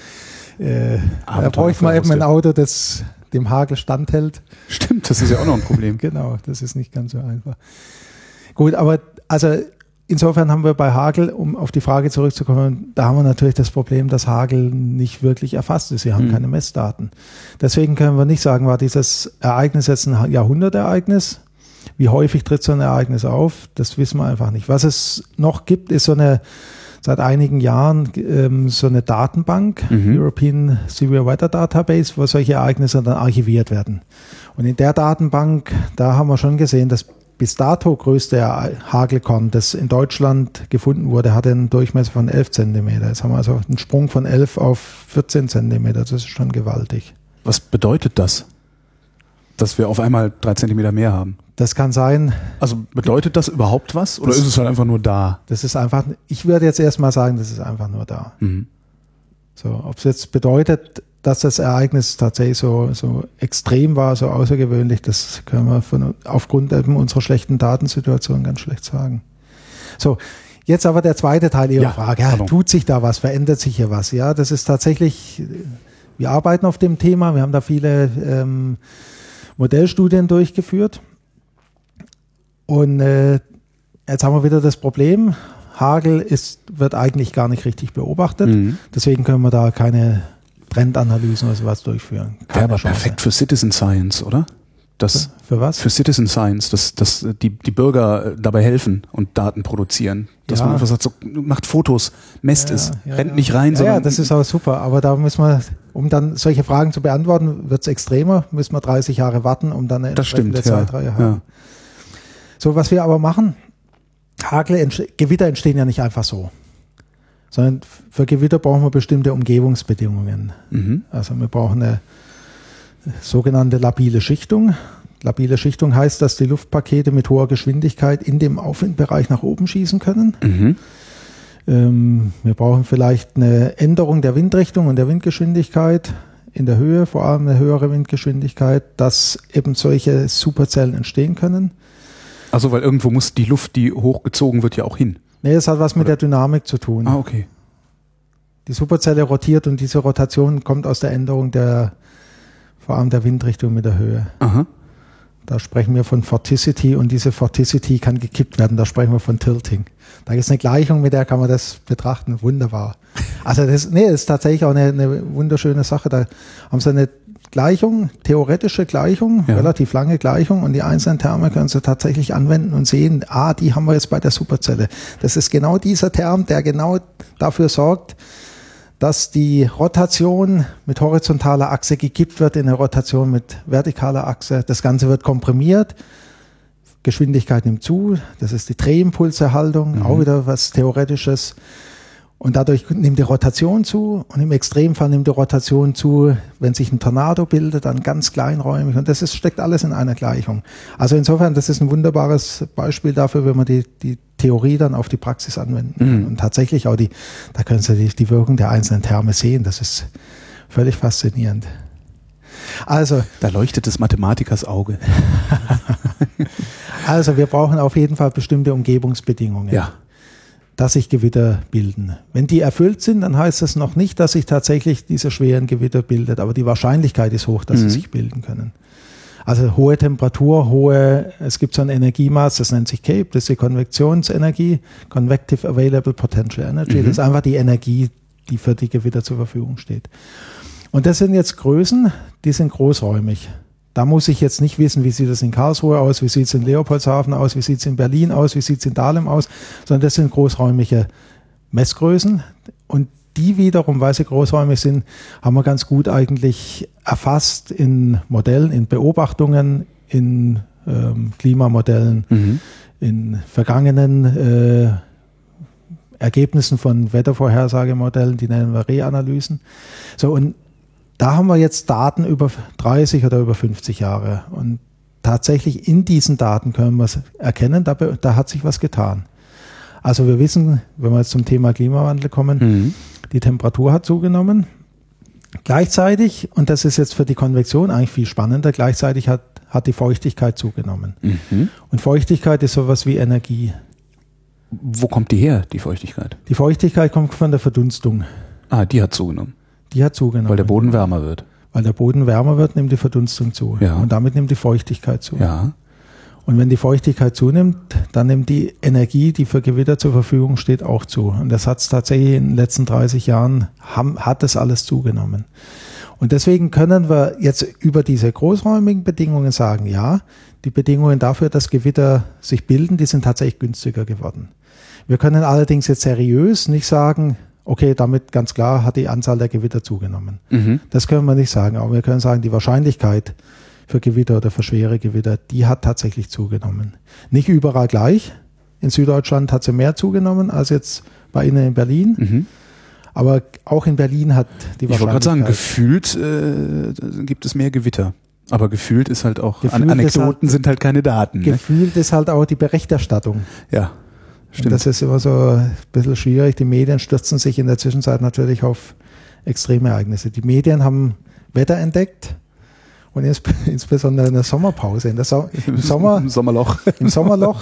Äh, da bräuchte man eben ein Auto, das dem Hagel standhält. Stimmt, das ist ja auch noch ein Problem. Genau, das ist nicht ganz so einfach. Gut, aber also insofern haben wir bei Hagel, um auf die Frage zurückzukommen, da haben wir natürlich das Problem, dass Hagel nicht wirklich erfasst ist. Wir haben Mhm. keine Messdaten. Deswegen können wir nicht sagen, war dieses Ereignis jetzt ein Jahrhundertereignis? Wie häufig tritt so ein Ereignis auf? Das wissen wir einfach nicht. Was es noch gibt, ist so eine seit einigen Jahren ähm, so eine Datenbank, Mhm. European Severe Weather Database, wo solche Ereignisse dann archiviert werden. Und in der Datenbank, da haben wir schon gesehen, das bis dato größte Hagelkorn, das in Deutschland gefunden wurde, hatte einen Durchmesser von 11 Zentimeter. Jetzt haben wir also einen Sprung von 11 auf 14 Zentimeter. Das ist schon gewaltig. Was bedeutet das? Dass wir auf einmal drei Zentimeter mehr haben? Das kann sein, Also bedeutet das überhaupt was oder Das- ist es halt einfach nur da? das ist einfach, ich würde jetzt erstmal sagen, das ist einfach nur da. Mhm. So, ob es jetzt bedeutet, dass das Ereignis tatsächlich so, so extrem war, so außergewöhnlich, das können wir von, aufgrund eben unserer schlechten Datensituation ganz schlecht sagen. So, jetzt aber der zweite Teil Ihrer Ja, Frage. Ja, tut sich da was? Verändert sich hier was? Ja, das ist tatsächlich, wir arbeiten auf dem Thema, wir haben da viele ähm, Modellstudien durchgeführt. Und äh, jetzt haben wir wieder das Problem, Hagel ist, wird eigentlich gar nicht richtig beobachtet. Mhm. Deswegen können wir da keine Trendanalysen oder sowas durchführen. Wäre aber Chance. perfekt für Citizen Science, oder? Das Für was? für Citizen Science, dass, dass die, die Bürger äh, dabei helfen und Daten produzieren. Dass Ja. man einfach sagt, so, macht Fotos, messt Ja, es, ja, rennt nicht rein, ja, sondern ja, das ist auch super. Aber da müssen wir, um dann solche Fragen zu beantworten, wird es extremer, müssen wir 30 Jahre warten, um dann eine das stimmt. entsprechende Ja. Zeitreihe haben. So, was wir aber machen, Hagel, Gewitter entstehen ja nicht einfach so. Sondern für Gewitter brauchen wir bestimmte Umgebungsbedingungen. Mhm. Also wir brauchen eine sogenannte labile Schichtung. Labile Schichtung heißt, dass die Luftpakete mit hoher Geschwindigkeit in dem Aufwindbereich nach oben schießen können. Mhm. Ähm, wir brauchen vielleicht eine Änderung der Windrichtung und der Windgeschwindigkeit in der Höhe, vor allem eine höhere Windgeschwindigkeit, dass eben solche Superzellen entstehen können. Also weil irgendwo muss die Luft, die hochgezogen wird, ja auch hin. Nee, das hat was mit der Dynamik zu tun. Ah, okay. Die Superzelle rotiert und diese Rotation kommt aus der Änderung der, vor allem der Windrichtung mit der Höhe. Aha. Da sprechen wir von Vorticity und diese Vorticity kann gekippt werden. Da sprechen wir von Tilting. Da gibt es eine Gleichung, mit der kann man das betrachten. Wunderbar. Also das, nee, das ist tatsächlich auch eine, eine wunderschöne Sache. Da haben sie eine Gleichung, theoretische Gleichung, Ja. relativ lange Gleichung und die einzelnen Terme können sie tatsächlich anwenden und sehen, ah, die haben wir jetzt bei der Superzelle. Das ist genau dieser Term, der genau dafür sorgt, dass die Rotation mit horizontaler Achse gekippt wird in eine Rotation mit vertikaler Achse. Das Ganze wird komprimiert. Geschwindigkeit nimmt zu. Das ist die Drehimpulserhaltung, Mhm. auch wieder was Theoretisches. Und dadurch nimmt die Rotation zu und im Extremfall nimmt die Rotation zu, wenn sich ein Tornado bildet, dann ganz kleinräumig. Und das ist, steckt alles in einer Gleichung. Also insofern, das ist ein wunderbares Beispiel dafür, wenn man die, die Theorie dann auf die Praxis anwenden kann. Mhm. Und tatsächlich auch die, da können Sie die, die Wirkung der einzelnen Terme sehen. Das ist völlig faszinierend. Also. Da leuchtet des Mathematikers Auge. also wir brauchen auf jeden Fall bestimmte Umgebungsbedingungen. Ja dass sich Gewitter bilden. Wenn die erfüllt sind, dann heißt das noch nicht, dass sich tatsächlich diese schweren Gewitter bildet, aber die Wahrscheinlichkeit ist hoch, dass mhm. sie sich bilden können. Also hohe Temperatur, hohe, es gibt so ein Energiemaß, das nennt sich CAPE, das ist die Konvektionsenergie, Convective Available Potential Energy. Mhm. Das ist einfach die Energie, die für die Gewitter zur Verfügung steht. Und das sind jetzt Größen, die sind großräumig. Da muss ich jetzt nicht wissen, wie sieht es in Karlsruhe aus, wie sieht es in Leopoldshafen aus, wie sieht es in Berlin aus, wie sieht es in Dahlem aus, sondern das sind großräumige Messgrößen. Und die wiederum, weil sie großräumig sind, haben wir ganz gut eigentlich erfasst in Modellen, in Beobachtungen, in ähm, Klimamodellen, mhm. in vergangenen äh, Ergebnissen von Wettervorhersagemodellen, die nennen wir Reanalysen. So, und da haben wir jetzt Daten über 30 oder über 50 Jahre. Und tatsächlich in diesen Daten können wir erkennen, da, da hat sich was getan. Also wir wissen, wenn wir jetzt zum Thema Klimawandel kommen, mhm. die Temperatur hat zugenommen. Gleichzeitig, und das ist jetzt für die Konvektion eigentlich viel spannender, gleichzeitig hat, hat die Feuchtigkeit zugenommen. Mhm. Und Feuchtigkeit ist sowas wie Energie. Wo kommt die her, die Feuchtigkeit? Die Feuchtigkeit kommt von der Verdunstung. Ah, die hat zugenommen. Die hat zugenommen. Weil der Boden wärmer wird. Weil der Boden wärmer wird, nimmt die Verdunstung zu. Ja. Und damit nimmt die Feuchtigkeit zu. Ja. Und wenn die Feuchtigkeit zunimmt, dann nimmt die Energie, die für Gewitter zur Verfügung steht, auch zu. Und das hat es tatsächlich in den letzten 30 Jahren, haben, hat das alles zugenommen. Und deswegen können wir jetzt über diese großräumigen Bedingungen sagen, ja, die Bedingungen dafür, dass Gewitter sich bilden, die sind tatsächlich günstiger geworden. Wir können allerdings jetzt seriös nicht sagen, okay, damit ganz klar hat die Anzahl der Gewitter zugenommen. Mhm. Das können wir nicht sagen, aber wir können sagen, die Wahrscheinlichkeit für Gewitter oder für schwere Gewitter, die hat tatsächlich zugenommen. Nicht überall gleich. In Süddeutschland hat sie mehr zugenommen als jetzt bei Ihnen in Berlin. Mhm. Aber auch in Berlin hat die Wahrscheinlichkeit. Ich wollte gerade sagen, gefühlt äh, gibt es mehr Gewitter. Aber gefühlt ist halt auch, gefühlt Anekdoten halt, sind halt keine Daten. Ne? Gefühlt ne? ist halt auch die Berichterstattung. Ja. Stimmt. das ist immer so ein bisschen schwierig. Die Medien stürzen sich in der Zwischenzeit natürlich auf Extremereignisse. Die Medien haben Wetter entdeckt und ins, insbesondere in der Sommerpause, in der so Im Sommer, Im Sommerloch. Im Sommerloch.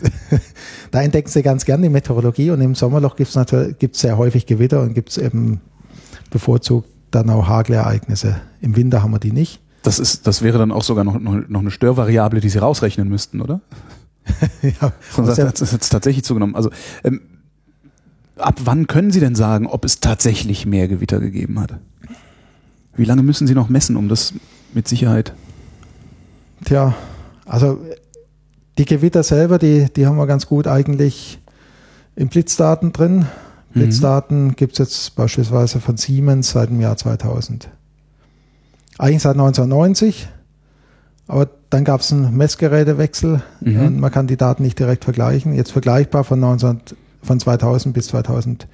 da entdecken sie ganz gern die Meteorologie und im Sommerloch gibt es natürlich gibt's sehr häufig Gewitter und gibt es eben bevorzugt dann auch Hagelereignisse. Im Winter haben wir die nicht. Das, ist, das wäre dann auch sogar noch, noch, noch eine Störvariable, die Sie rausrechnen müssten, oder? ja, Sonst hat es tatsächlich zugenommen. Also ähm, ab wann können Sie denn sagen, ob es tatsächlich mehr Gewitter gegeben hat? Wie lange müssen Sie noch messen, um das mit Sicherheit? Tja, also die Gewitter selber, die, die haben wir ganz gut eigentlich in Blitzdaten drin. Mhm. Blitzdaten gibt es jetzt beispielsweise von Siemens seit dem Jahr 2000. Eigentlich seit 1990, aber dann gab es einen Messgerätewechsel mhm. und man kann die Daten nicht direkt vergleichen. Jetzt vergleichbar von, 19, von 2000 bis 2000.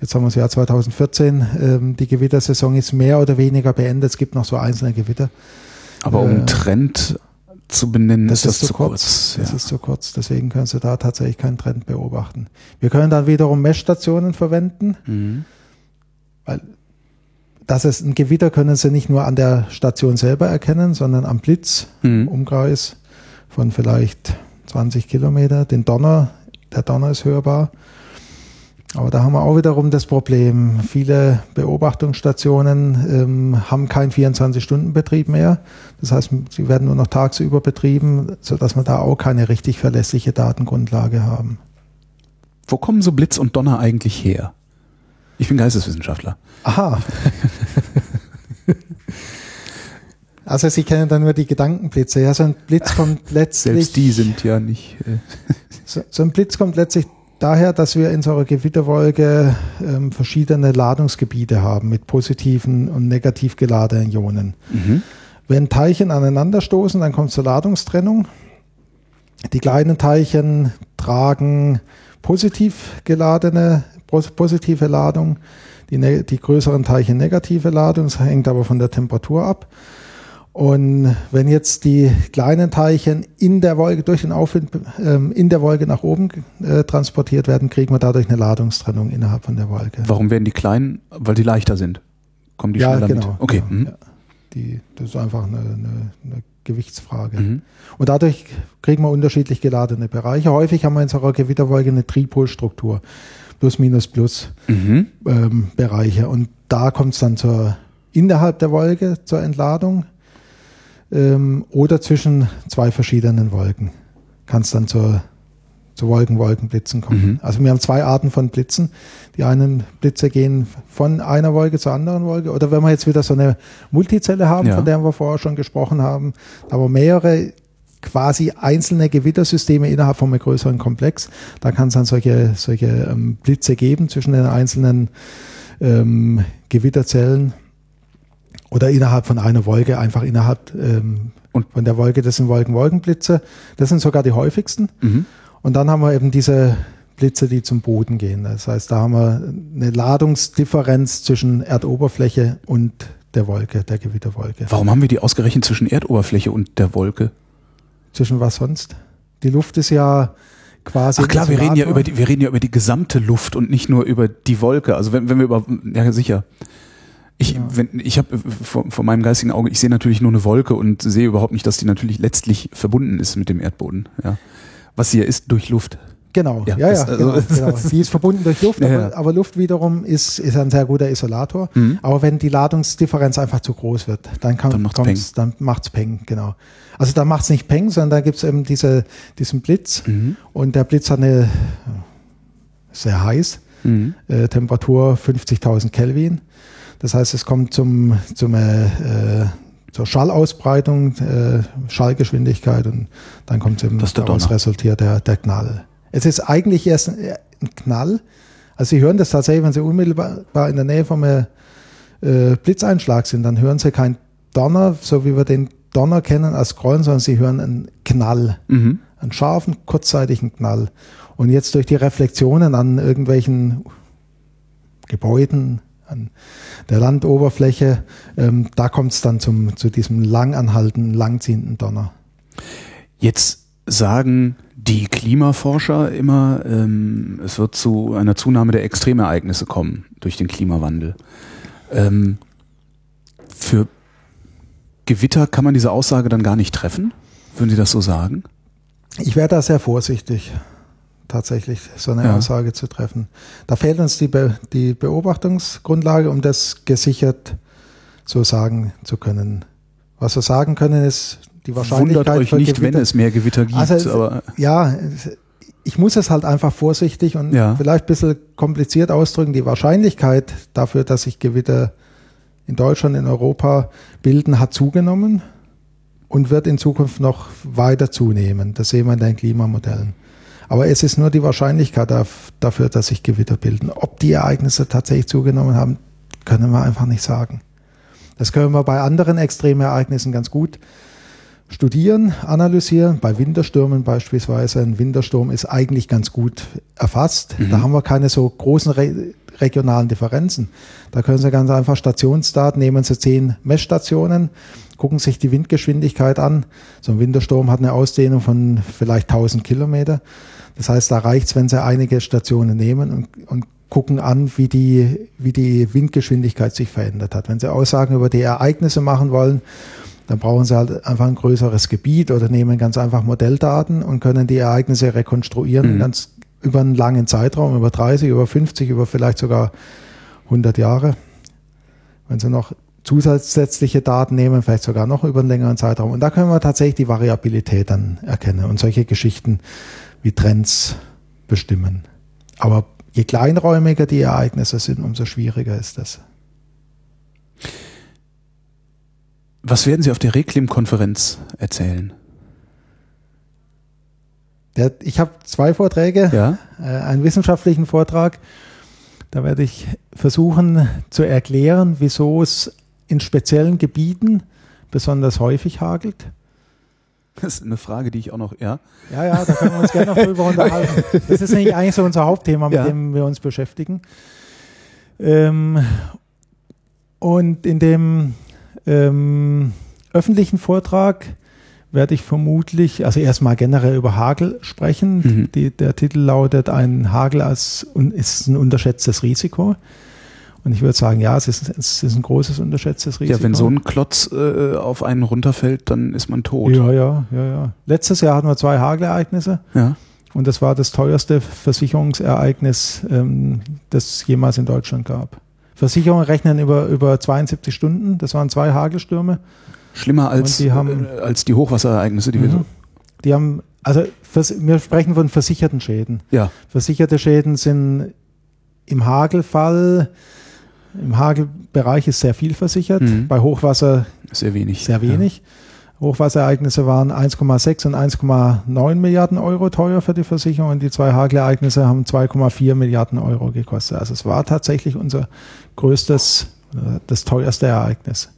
Jetzt haben wir das Jahr 2014. Ähm, die Gewittersaison ist mehr oder weniger beendet. Es gibt noch so einzelne Gewitter. Aber um äh, Trend zu benennen, das ist das zu kurz. kurz. Das ja. ist zu kurz. Deswegen können Sie da tatsächlich keinen Trend beobachten. Wir können dann wiederum Messstationen verwenden, mhm. weil dass es ein Gewitter können Sie nicht nur an der Station selber erkennen, sondern am Blitz, mhm. Umkreis von vielleicht 20 Kilometer. Den Donner, der Donner ist hörbar. Aber da haben wir auch wiederum das Problem. Viele Beobachtungsstationen ähm, haben keinen 24-Stunden-Betrieb mehr. Das heißt, sie werden nur noch tagsüber betrieben, sodass wir da auch keine richtig verlässliche Datengrundlage haben. Wo kommen so Blitz und Donner eigentlich her? Ich bin Geisteswissenschaftler. Aha. also Sie kennen dann nur die Gedankenblitze. Ja, so ein Blitz kommt letztlich. Selbst die sind ja nicht. Äh so, so, ein Blitz kommt letztlich daher, dass wir in so einer Gewitterwolke ähm, verschiedene Ladungsgebiete haben mit positiven und negativ geladenen Ionen. Mhm. Wenn Teilchen aneinanderstoßen, dann kommt zur Ladungstrennung. Die kleinen Teilchen tragen positiv geladene positive Ladung, die, ne, die größeren Teilchen negative Ladung. Das hängt aber von der Temperatur ab. Und wenn jetzt die kleinen Teilchen in der Wolke, durch den Aufwind ähm, in der Wolke nach oben äh, transportiert werden, kriegen wir dadurch eine Ladungstrennung innerhalb von der Wolke. Warum werden die kleinen? Weil die leichter sind. Kommen die ja, schneller genau, mit? Okay. Genau, mhm. ja. die, das ist einfach eine, eine, eine Gewichtsfrage. Mhm. Und dadurch kriegen wir unterschiedlich geladene Bereiche. Häufig haben wir in einer Gewitterwolke eine Tripolstruktur. Plus, minus, plus mhm. ähm, Bereiche. Und da kommt es dann zur innerhalb der Wolke zur Entladung ähm, oder zwischen zwei verschiedenen Wolken. Kann es dann zur, zu Wolken, Wolkenblitzen kommen. Mhm. Also wir haben zwei Arten von Blitzen. Die einen Blitze gehen von einer Wolke zur anderen Wolke. Oder wenn wir jetzt wieder so eine Multizelle haben, ja. von der wir vorher schon gesprochen haben, aber mehrere quasi einzelne Gewittersysteme innerhalb von einem größeren Komplex. Da kann es dann solche, solche ähm, Blitze geben zwischen den einzelnen ähm, Gewitterzellen oder innerhalb von einer Wolke, einfach innerhalb ähm, und von der Wolke, das sind Wolken-Wolkenblitze. Das sind sogar die häufigsten. Mhm. Und dann haben wir eben diese Blitze, die zum Boden gehen. Das heißt, da haben wir eine Ladungsdifferenz zwischen Erdoberfläche und der Wolke, der Gewitterwolke. Warum haben wir die ausgerechnet zwischen Erdoberfläche und der Wolke? Zwischen was sonst? Die Luft ist ja quasi. Ach klar, wir reden ja über die, wir reden ja über die gesamte Luft und nicht nur über die Wolke. Also wenn, wenn wir über, ja sicher. Ich, ja. wenn, ich habe vor, vor meinem geistigen Auge, ich sehe natürlich nur eine Wolke und sehe überhaupt nicht, dass die natürlich letztlich verbunden ist mit dem Erdboden. Ja. Was sie ja ist durch Luft. Genau, ja, ja, ja also genau, genau. Die ist verbunden durch Luft, ja, aber, aber, Luft wiederum ist, ist ein sehr guter Isolator. Mhm. Aber wenn die Ladungsdifferenz einfach zu groß wird, dann, kann, dann macht's Peng. Dann macht's Peng, genau. Also da macht's nicht Peng, sondern da gibt's eben diese, diesen Blitz mhm. und der Blitz hat eine sehr heiß, mhm. äh, Temperatur 50.000 Kelvin das heißt, es kommt zum, zum äh, äh, zur Schallausbreitung, äh, Schallgeschwindigkeit und dann kommt eben das daraus resultiert der, der Knall. Es ist eigentlich erst ein, Knall. Also Sie hören das tatsächlich, wenn Sie unmittelbar in der Nähe vom äh, Blitzeinschlag sind, dann hören Sie kein Donner, so wie wir den Donner kennen als Scrollen, sondern Sie hören einen Knall. Mhm. Einen scharfen, kurzzeitigen Knall. Und jetzt durch die Reflexionen an irgendwelchen Gebäuden, an der Landoberfläche. Ähm, da kommt es dann zum, zu diesem langanhaltenden, langziehenden Donner. Jetzt sagen die Klimaforscher immer, ähm, es wird zu einer Zunahme der Extremereignisse kommen durch den Klimawandel. Ähm, für Gewitter kann man diese Aussage dann gar nicht treffen? Würden Sie das so sagen? Ich wäre da sehr vorsichtig tatsächlich so eine ja. Aussage zu treffen. Da fehlt uns die, Be die Beobachtungsgrundlage, um das gesichert so sagen zu können. Was wir sagen können, ist die Wahrscheinlichkeit. Wundert euch nicht, Gewitter. wenn es mehr Gewitter gibt. Also, aber ja, ich muss es halt einfach vorsichtig und ja. vielleicht ein bisschen kompliziert ausdrücken. Die Wahrscheinlichkeit dafür, dass sich Gewitter in Deutschland, in Europa bilden, hat zugenommen und wird in Zukunft noch weiter zunehmen. Das sehen wir in den Klimamodellen. Aber es ist nur die Wahrscheinlichkeit dafür, dass sich Gewitter bilden. Ob die Ereignisse tatsächlich zugenommen haben, können wir einfach nicht sagen. Das können wir bei anderen Extremereignissen ganz gut studieren, analysieren. Bei Winterstürmen beispielsweise. Ein Wintersturm ist eigentlich ganz gut erfasst. Mhm. Da haben wir keine so großen Re regionalen Differenzen. Da können Sie ganz einfach Stationsdaten, nehmen Sie zehn Messstationen, gucken sich die Windgeschwindigkeit an. So ein Wintersturm hat eine Ausdehnung von vielleicht 1000 Kilometer. Das heißt, da reicht es, wenn Sie einige Stationen nehmen und, und gucken an, wie die, wie die Windgeschwindigkeit sich verändert hat. Wenn Sie Aussagen über die Ereignisse machen wollen, dann brauchen Sie halt einfach ein größeres Gebiet oder nehmen ganz einfach Modelldaten und können die Ereignisse rekonstruieren, mhm. ganz über einen langen Zeitraum, über 30, über 50, über vielleicht sogar 100 Jahre. Wenn Sie noch zusätzliche Daten nehmen, vielleicht sogar noch über einen längeren Zeitraum. Und da können wir tatsächlich die Variabilität dann erkennen und solche Geschichten wie Trends bestimmen. Aber je kleinräumiger die Ereignisse sind, umso schwieriger ist das. Was werden Sie auf der Reclim-Konferenz erzählen? Der, ich habe zwei Vorträge, ja? äh, einen wissenschaftlichen Vortrag. Da werde ich versuchen zu erklären, wieso es in speziellen Gebieten besonders häufig hagelt. Das ist eine Frage, die ich auch noch, ja. Ja, ja, da können wir uns gerne noch drüber unterhalten. Das ist nämlich eigentlich so unser Hauptthema, mit ja. dem wir uns beschäftigen. Ähm, und in dem ähm, öffentlichen Vortrag werde ich vermutlich, also erstmal generell über Hagel sprechen. Mhm. Die, der Titel lautet Ein Hagel als ist ein unterschätztes Risiko. Und ich würde sagen, ja, es ist, es ist ein großes unterschätztes Risiko. Ja, wenn so ein Klotz äh, auf einen runterfällt, dann ist man tot. Ja, ja, ja, ja. Letztes Jahr hatten wir zwei Hagelereignisse. Ja. Und das war das teuerste Versicherungsereignis, ähm, das es jemals in Deutschland gab. Versicherungen rechnen über, über 72 Stunden. Das waren zwei Hagelstürme. Schlimmer als die, haben, äh, als die Hochwasserereignisse, die mhm. wir so. Die haben, also wir sprechen von versicherten Schäden. Ja. Versicherte Schäden sind im Hagelfall im Hagelbereich ist sehr viel versichert, mhm. bei Hochwasser sehr wenig. Sehr wenig. Ja. Hochwasserereignisse waren 1,6 und 1,9 Milliarden Euro teuer für die Versicherung und die zwei Hagelereignisse haben 2,4 Milliarden Euro gekostet. Also es war tatsächlich unser größtes, äh, das teuerste Ereignis.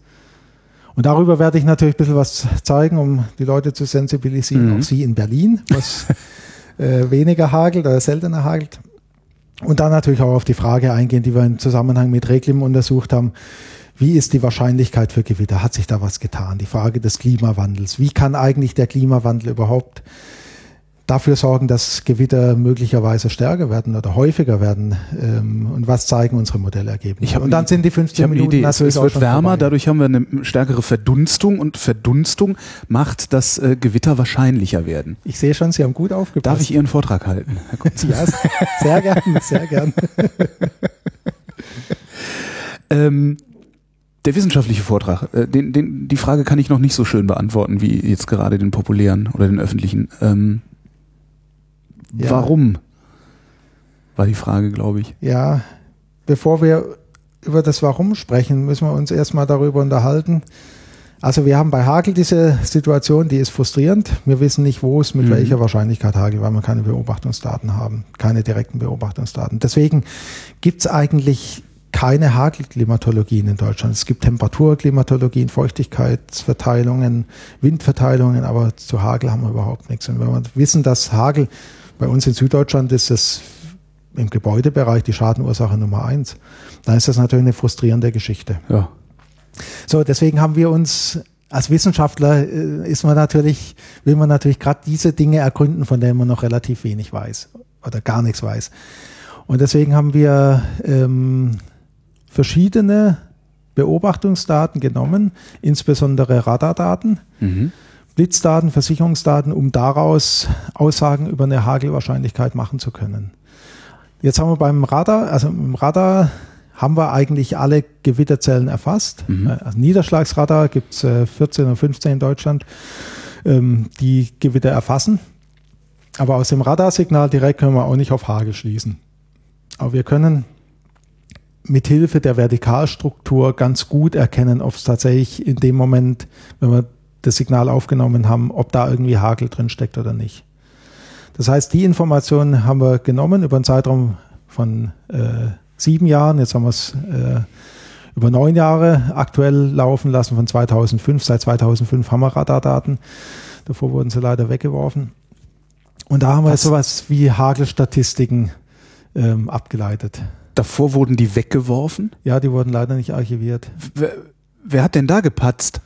Und darüber werde ich natürlich ein bisschen was zeigen, um die Leute zu sensibilisieren, mhm. auch Sie in Berlin, was äh, weniger hagelt oder seltener hagelt. Und dann natürlich auch auf die Frage eingehen, die wir im Zusammenhang mit Reglim untersucht haben. Wie ist die Wahrscheinlichkeit für Gewitter? Hat sich da was getan? Die Frage des Klimawandels. Wie kann eigentlich der Klimawandel überhaupt dafür sorgen, dass Gewitter möglicherweise stärker werden oder häufiger werden? Ähm, und was zeigen unsere Modellergebnisse? Und dann sind die 15 Minuten Idee. natürlich es, wird wärmer, vorbei. dadurch haben wir eine stärkere Verdunstung und Verdunstung macht, dass äh, Gewitter wahrscheinlicher werden. Ich sehe schon, Sie haben gut aufgepasst. Darf ich Ihren Vortrag halten, Herr Kunz? ja, sehr gern, sehr gern. ähm, der wissenschaftliche Vortrag, äh, den, den, die Frage kann ich noch nicht so schön beantworten wie jetzt gerade den populären oder den öffentlichen. Ähm, ja. Warum? War die Frage, glaube ich. Ja, bevor wir über das Warum sprechen, müssen wir uns erstmal darüber unterhalten. Also wir haben bei Hagel diese Situation, die ist frustrierend. Wir wissen nicht, wo es mit mhm. welcher Wahrscheinlichkeit hagelt, weil wir keine Beobachtungsdaten haben, keine direkten Beobachtungsdaten. Deswegen gibt es eigentlich keine Hagelklimatologien in Deutschland. Es gibt Temperaturklimatologien, Feuchtigkeitsverteilungen, Windverteilungen, aber zu Hagel haben wir überhaupt nichts. Und wenn wir wissen, dass Hagel bei uns in Süddeutschland ist es im Gebäudebereich die Schadenursache Nummer eins. Dann ist das natürlich eine frustrierende Geschichte. Ja. So, deswegen haben wir uns als Wissenschaftler äh, ist man natürlich, will man natürlich gerade diese Dinge ergründen, von denen man noch relativ wenig weiß oder gar nichts weiß. Und deswegen haben wir ähm, verschiedene Beobachtungsdaten genommen, insbesondere Radardaten. Mhm Blitzdaten, Versicherungsdaten, um daraus Aussagen über eine Hagelwahrscheinlichkeit machen zu können. Jetzt haben wir beim Radar, also im Radar haben wir eigentlich alle Gewitterzellen erfasst. Mhm. Äh, also Niederschlagsradar gibt es äh, 14 oder 15 in Deutschland, ähm, die Gewitter erfassen. Aber aus dem Radarsignal direkt können wir auch nicht auf Hagel schließen. Aber wir können mit Hilfe der Vertikalstruktur ganz gut erkennen, ob es tatsächlich in dem Moment, wenn wir das Signal aufgenommen haben, ob da irgendwie Hagel drin steckt oder nicht. Das heißt, die Informationen haben wir genommen über einen Zeitraum von äh, sieben Jahren. Jetzt haben wir es äh, über neun Jahre aktuell laufen lassen von 2005. Seit 2005 haben wir Radardaten. Davor wurden sie leider weggeworfen. Und da haben wir Was? sowas wie Hagelstatistiken ähm, abgeleitet. Davor wurden die weggeworfen? Ja, die wurden leider nicht archiviert. Wer, wer hat denn da gepatzt?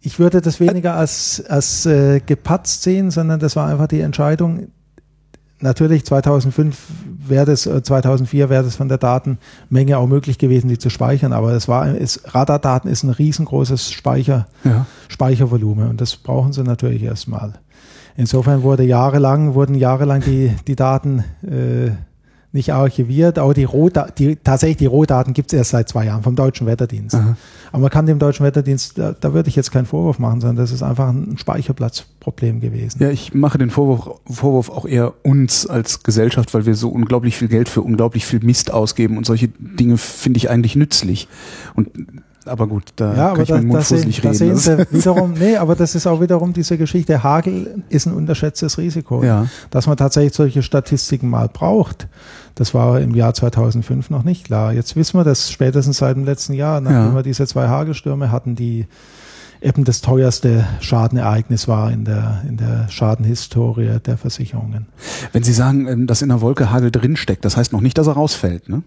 ich würde das weniger als, als äh, gepatzt sehen, sondern das war einfach die Entscheidung. Natürlich 2005 wäre das, 2004 äh, wäre das von der Datenmenge auch möglich gewesen, die zu speichern, aber es war, es, Radardaten ist ein riesengroßes Speicher, ja. Speichervolumen und das brauchen sie natürlich erstmal. Insofern wurde jahrelang, wurden jahrelang die, die Daten äh, nicht archiviert, aber die, Rohda die tatsächlich die Rohdaten gibt es erst seit zwei Jahren vom Deutschen Wetterdienst. Aha. Aber man kann dem Deutschen Wetterdienst, da, da, würde ich jetzt keinen Vorwurf machen, sondern das ist einfach ein Speicherplatzproblem gewesen. Ja, ich mache den Vorwurf, Vorwurf auch eher uns als Gesellschaft, weil wir so unglaublich viel Geld für unglaublich viel Mist ausgeben und solche Dinge finde ich eigentlich nützlich. Und aber gut, da ja, kann ich da, meinen Mund fusselig reden. Da sehen Sie wiederum, nee, aber das ist auch wiederum diese Geschichte. Hagel ist ein unterschätztes Risiko. Ja. Dass man tatsächlich solche Statistiken mal braucht, das war im Jahr 2005 noch nicht klar. Jetzt wissen wir das spätestens seit dem letzten Jahr, nachdem ja. wir diese zwei Hagelstürme hatten, die eben das teuerste Schadenereignis war in der, in der Schadenhistorie der Versicherungen. Wenn Sie sagen, ähm, dass in der Wolke Hagel drinsteckt, das heißt noch nicht, dass er rausfällt, ne?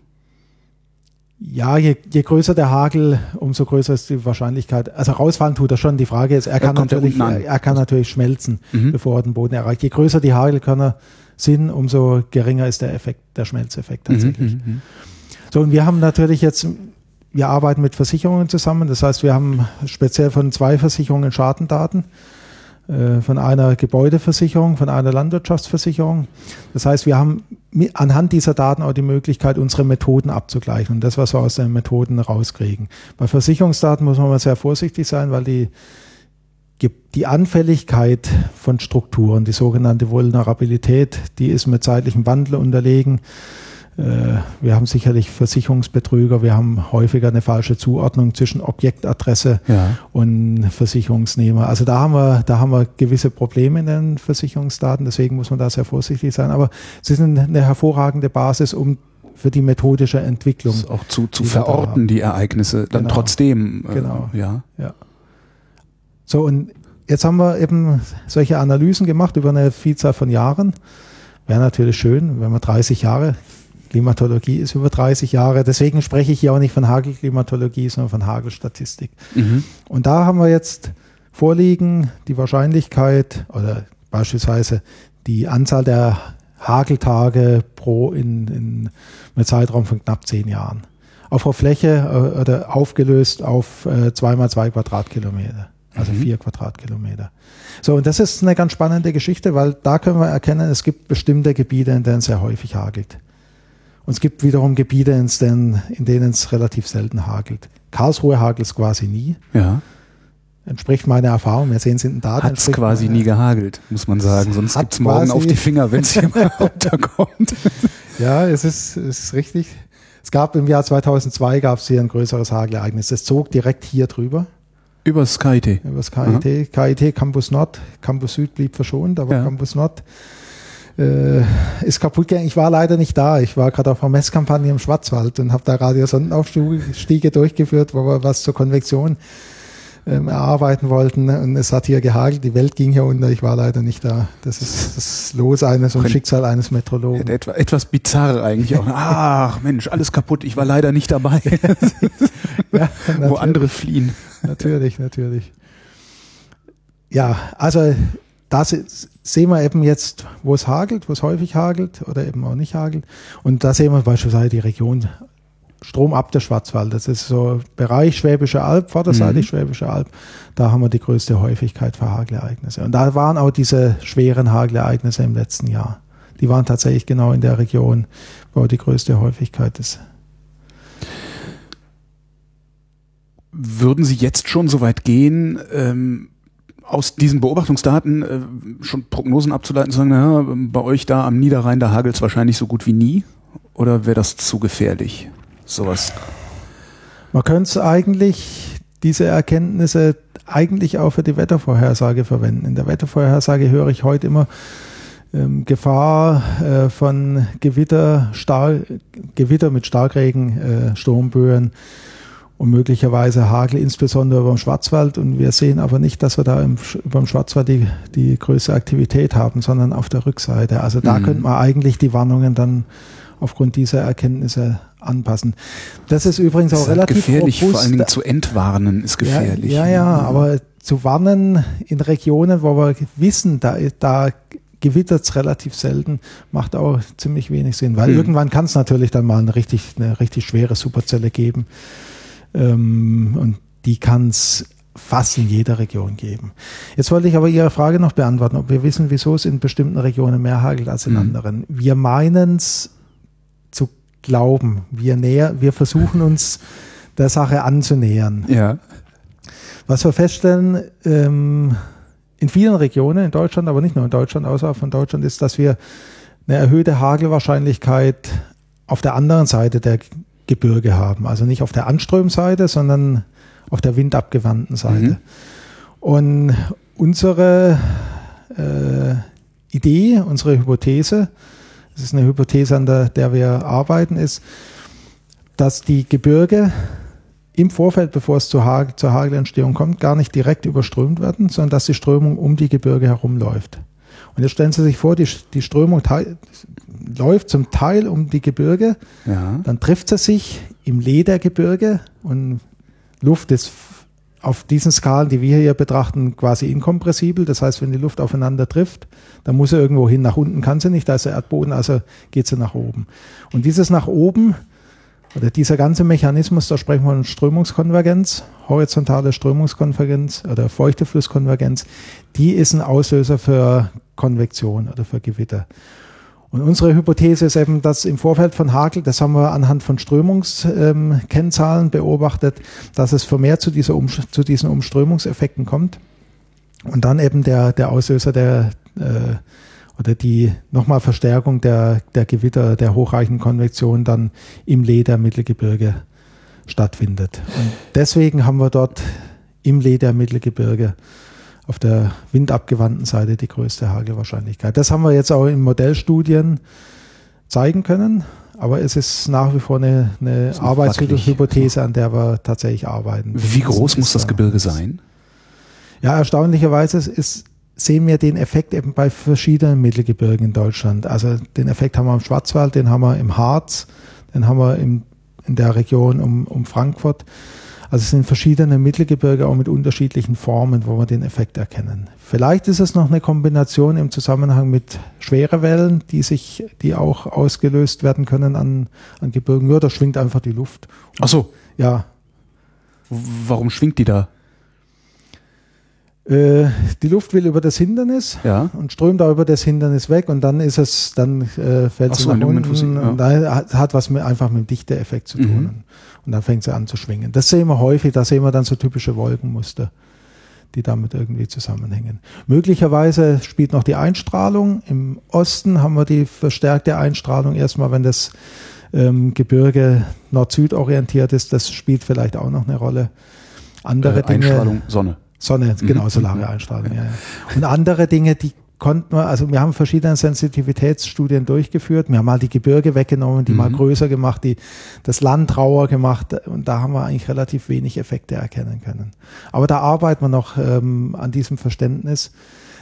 Ja, je, je größer der Hagel, umso größer ist die Wahrscheinlichkeit. Also rausfallen tut er schon. Die Frage ist, er kann natürlich, er, er, kann natürlich schmelzen, mhm. bevor er den Boden erreicht. Je größer die Hagelkörner sind, umso geringer ist der Effekt, der Schmelzeffekt mhm, tatsächlich. Mhm, so, und wir haben natürlich jetzt, wir arbeiten mit Versicherungen zusammen. Das heißt, wir haben speziell von zwei Versicherungen Schadendaten. Äh, von einer Gebäudeversicherung, von einer Landwirtschaftsversicherung. Das heißt, wir haben anhand dieser Daten auch die Möglichkeit, unsere Methoden abzugleichen und das, was wir aus den Methoden rauskriegen. Bei Versicherungsdaten muss man mal sehr vorsichtig sein, weil die, die Anfälligkeit von Strukturen, die sogenannte Vulnerabilität, die ist mit zeitlichem Wandel unterlegen. Äh, wir haben sicherlich Versicherungsbetrüger, wir haben häufiger eine falsche Zuordnung zwischen Objektadresse ja. und Versicherungsnehmer. Also da haben wir, da haben wir gewisse Probleme in den Versicherungsdaten, deswegen muss man da sehr vorsichtig sein. Aber sie sind eine hervorragende Basis, um für die methodische Entwicklung. Auch zu, zu verorten, die Ereignisse dann genau. trotzdem. Äh, genau. Ja. ja. So, und jetzt haben wir eben solche Analysen gemacht über eine Vielzahl von Jahren. Wäre natürlich schön, wenn wir 30 Jahre Klimatologie ist über 30 Jahre. Deswegen spreche ich hier auch nicht von Hagelklimatologie, sondern von Hagelstatistik. Mhm. Und da haben wir jetzt vorliegen die Wahrscheinlichkeit oder beispielsweise die Anzahl der Hageltage pro in, in einem Zeitraum von knapp zehn Jahren. Auf der Fläche äh, oder aufgelöst auf äh, zweimal zwei Quadratkilometer, also mhm. vier Quadratkilometer. So, und das ist eine ganz spannende Geschichte, weil da können wir erkennen, es gibt bestimmte Gebiete, in denen es sehr häufig hagelt. Und es gibt wiederum Gebiete, in denen, in denen es relativ selten hagelt. Karlsruhe hagelt es quasi nie. Ja. Entspricht meiner Erfahrung. Wir sehen es in den Daten. Hat es quasi nie gehagelt, muss man sagen. Sonst gibt es morgen auf die Finger, wenn es hier mal runterkommt. Ja, es ist, es ist richtig. Es gab im Jahr 2002 gab es hier ein größeres Hagelereignis. Es zog direkt hier drüber. Über das KIT. Über das KIT. Aha. KIT Campus Nord. Campus Süd blieb verschont, aber ja. Campus Nord äh, ist kaputt gegangen. Ich war leider nicht da. Ich war gerade auf einer Messkampagne im Schwarzwald und habe da Radiosondenaufstiege durchgeführt, wo wir was zur Konvektion ähm, erarbeiten wollten. Und es hat hier gehagelt, die Welt ging hier unter. Ich war leider nicht da. Das ist das Los eines und Schicksal eines Metrologen. Etwas, etwas bizarr eigentlich auch. Ach Mensch, alles kaputt. Ich war leider nicht dabei. ja, wo andere fliehen. Natürlich, natürlich. Ja, also da sehen wir eben jetzt, wo es hagelt, wo es häufig hagelt oder eben auch nicht hagelt. Und da sehen wir beispielsweise die Region Strom ab der Schwarzwald. Das ist so Bereich Schwäbische Alb, vorderseitig mhm. Schwäbische Alb. Da haben wir die größte Häufigkeit für Hagelereignisse. Und da waren auch diese schweren Hagelereignisse im letzten Jahr. Die waren tatsächlich genau in der Region, wo die größte Häufigkeit ist. Würden Sie jetzt schon so weit gehen, ähm, aus diesen Beobachtungsdaten äh, schon Prognosen abzuleiten, zu sagen, naja, bei euch da am Niederrhein, da hagelt es wahrscheinlich so gut wie nie? Oder wäre das zu gefährlich, sowas? Man könnte es eigentlich, diese Erkenntnisse eigentlich auch für die Wettervorhersage verwenden. In der Wettervorhersage höre ich heute immer ähm, Gefahr äh, von Gewitter, Star Gewitter mit Starkregen, äh, Sturmböen und möglicherweise Hagel, insbesondere beim Schwarzwald. Und wir sehen aber nicht, dass wir da im, beim Schwarzwald die, die größte Aktivität haben, sondern auf der Rückseite. Also da mhm. könnte man eigentlich die Warnungen dann aufgrund dieser Erkenntnisse anpassen. Das ist übrigens auch relativ gefährlich, robust. vor allen Dingen zu entwarnen ist gefährlich. Ja, ja, ja, aber zu warnen in Regionen, wo wir wissen, da, da gewittert es relativ selten, macht auch ziemlich wenig Sinn, weil mhm. irgendwann kann es natürlich dann mal eine richtig, eine richtig schwere Superzelle geben. Ähm, und die kann es fast in jeder Region geben. Jetzt wollte ich aber Ihre Frage noch beantworten, ob wir wissen, wieso es in bestimmten Regionen mehr hagelt als in mhm. anderen. Wir meinen es glauben. Wir, näher, wir versuchen uns der Sache anzunähern. Ja. Was wir feststellen, ähm, in vielen Regionen in Deutschland, aber nicht nur in Deutschland, außerhalb von Deutschland, ist, dass wir eine erhöhte Hagelwahrscheinlichkeit auf der anderen Seite der Gebirge haben. Also nicht auf der Anströmseite, sondern auf der windabgewandten Seite. Mhm. Und unsere äh, Idee, unsere Hypothese, das ist eine Hypothese, an der, der wir arbeiten, ist, dass die Gebirge im Vorfeld, bevor es zur, Hagel, zur Hagelentstehung kommt, gar nicht direkt überströmt werden, sondern dass die Strömung um die Gebirge herumläuft. Und jetzt stellen Sie sich vor, die, die Strömung läuft zum Teil um die Gebirge, ja. dann trifft sie sich im Ledergebirge und Luft ist auf diesen Skalen, die wir hier betrachten, quasi inkompressibel. Das heißt, wenn die Luft aufeinander trifft, dann muss sie irgendwo hin. Nach unten kann sie nicht, da ist der Erdboden, also geht sie nach oben. Und dieses nach oben oder dieser ganze Mechanismus, da sprechen wir von Strömungskonvergenz, horizontale Strömungskonvergenz oder Feuchteflusskonvergenz, die ist ein Auslöser für Konvektion oder für Gewitter. Und unsere Hypothese ist eben, dass im Vorfeld von Hagel, das haben wir anhand von Strömungskennzahlen beobachtet, dass es vermehrt zu, dieser um, zu diesen Umströmungseffekten kommt. Und dann eben der, der Auslöser der, äh, oder die nochmal Verstärkung der, der Gewitter, der hochreichen Konvektion dann im Leder Mittelgebirge stattfindet. Und deswegen haben wir dort im Leder Mittelgebirge auf der windabgewandten Seite die größte Hagelwahrscheinlichkeit. Das haben wir jetzt auch in Modellstudien zeigen können, aber es ist nach wie vor eine, eine Arbeitshypothese, an der wir tatsächlich arbeiten. Wie groß muss das Gebirge sein? Ja, erstaunlicherweise ist sehen wir den Effekt eben bei verschiedenen Mittelgebirgen in Deutschland. Also den Effekt haben wir im Schwarzwald, den haben wir im Harz, den haben wir im, in der Region um, um Frankfurt. Also es sind verschiedene Mittelgebirge auch mit unterschiedlichen Formen, wo wir den Effekt erkennen. Vielleicht ist es noch eine Kombination im Zusammenhang mit Schwerewellen, die sich, die auch ausgelöst werden können an, an Gebirgen. Ja, da schwingt einfach die Luft. Ach so. Ja. Warum schwingt die da? Äh, die Luft will über das Hindernis ja. und strömt da über das Hindernis weg und dann ist es, dann äh, fällt sie so, nach unten ja. und da hat, hat was mit, einfach mit dem Dichteeffekt zu tun. Mhm. Und dann fängt sie an zu schwingen. Das sehen wir häufig, da sehen wir dann so typische Wolkenmuster, die damit irgendwie zusammenhängen. Möglicherweise spielt noch die Einstrahlung. Im Osten haben wir die verstärkte Einstrahlung erstmal, wenn das ähm, Gebirge Nord-Süd orientiert ist. Das spielt vielleicht auch noch eine Rolle. Andere äh, Dinge. Einstrahlung, Sonne. Sonne, mhm. genau, solare Einstrahlung. Ja, ja. Und andere Dinge, die konnten wir, also wir haben verschiedene Sensitivitätsstudien durchgeführt. Wir haben mal die Gebirge weggenommen, die mhm. mal größer gemacht, die das Land rauer gemacht und da haben wir eigentlich relativ wenig Effekte erkennen können. Aber da arbeiten wir noch ähm, an diesem Verständnis,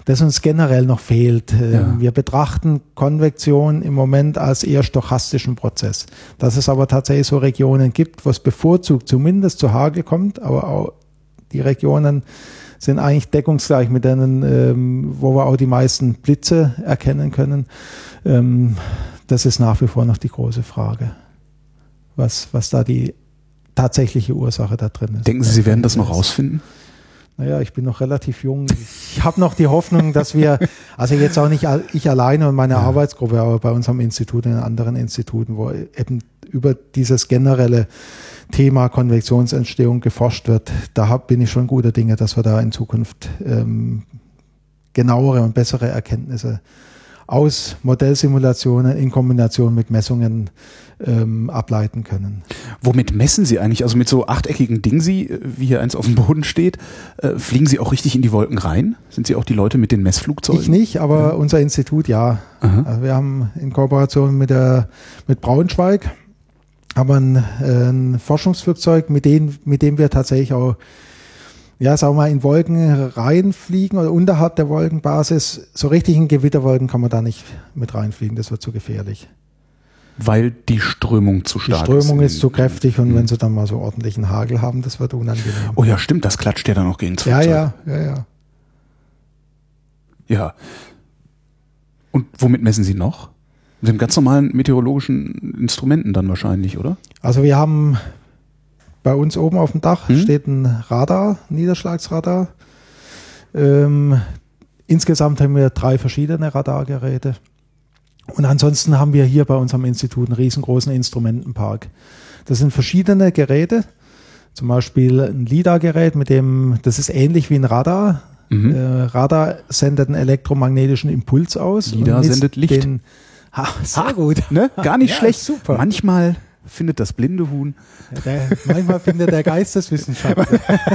das uns generell noch fehlt. Ähm, ja. Wir betrachten Konvektion im Moment als eher stochastischen Prozess. Dass es aber tatsächlich so Regionen gibt, wo es bevorzugt zumindest zu Hagel kommt, aber auch die Regionen sind eigentlich deckungsgleich mit denen, ähm, wo wir auch die meisten Blitze erkennen können. Ähm, das ist nach wie vor noch die große Frage, was, was da die tatsächliche Ursache da drin ist. Denken Sie, Sie werden das noch rausfinden? Naja, ich bin noch relativ jung. Ich habe noch die Hoffnung, dass wir, also jetzt auch nicht ich alleine und meine ja. Arbeitsgruppe, aber bei unserem Institut und in anderen Instituten, wo eben über dieses generelle Thema Konvektionsentstehung geforscht wird, da bin ich schon guter Dinge, dass wir da in Zukunft ähm, genauere und bessere Erkenntnisse aus Modellsimulationen in Kombination mit Messungen ähm, ableiten können. Womit messen Sie eigentlich? Also mit so achteckigen Dingsi, wie hier eins auf dem Boden steht, äh, fliegen Sie auch richtig in die Wolken rein? Sind Sie auch die Leute mit den Messflugzeugen? Ich nicht, aber ja. unser Institut ja. Also wir haben in Kooperation mit der mit Braunschweig haben ein, äh, ein Forschungsflugzeug, mit dem, mit dem wir tatsächlich auch ja, sagen wir mal, in Wolken reinfliegen oder unterhalb der Wolkenbasis. So richtig in Gewitterwolken kann man da nicht mit reinfliegen, das wird zu gefährlich. Weil die Strömung zu stark ist. Die Strömung ist, ist zu kräftig und mhm. wenn sie dann mal so ordentlichen Hagel haben, das wird unangenehm. Oh ja, stimmt, das klatscht ja dann auch gegen das Flugzeug. Ja, ja, ja, ja. Ja. Und womit messen Sie noch? Mit dem ganz normalen meteorologischen Instrumenten dann wahrscheinlich, oder? Also wir haben bei uns oben auf dem Dach hm? steht ein Radar, Niederschlagsradar. Ähm, insgesamt haben wir drei verschiedene Radargeräte. Und ansonsten haben wir hier bei unserem Institut einen riesengroßen Instrumentenpark. Das sind verschiedene Geräte, zum Beispiel ein LIDAR-Gerät, mit dem, das ist ähnlich wie ein Radar. Mhm. Äh, Radar sendet einen elektromagnetischen Impuls aus. LIDAR sendet Licht. Den, Ha, sehr ha, gut. Ne? Gar nicht ja, schlecht. Super. Manchmal findet das blinde Huhn. Ja, der, manchmal findet der Geisteswissenschaftler.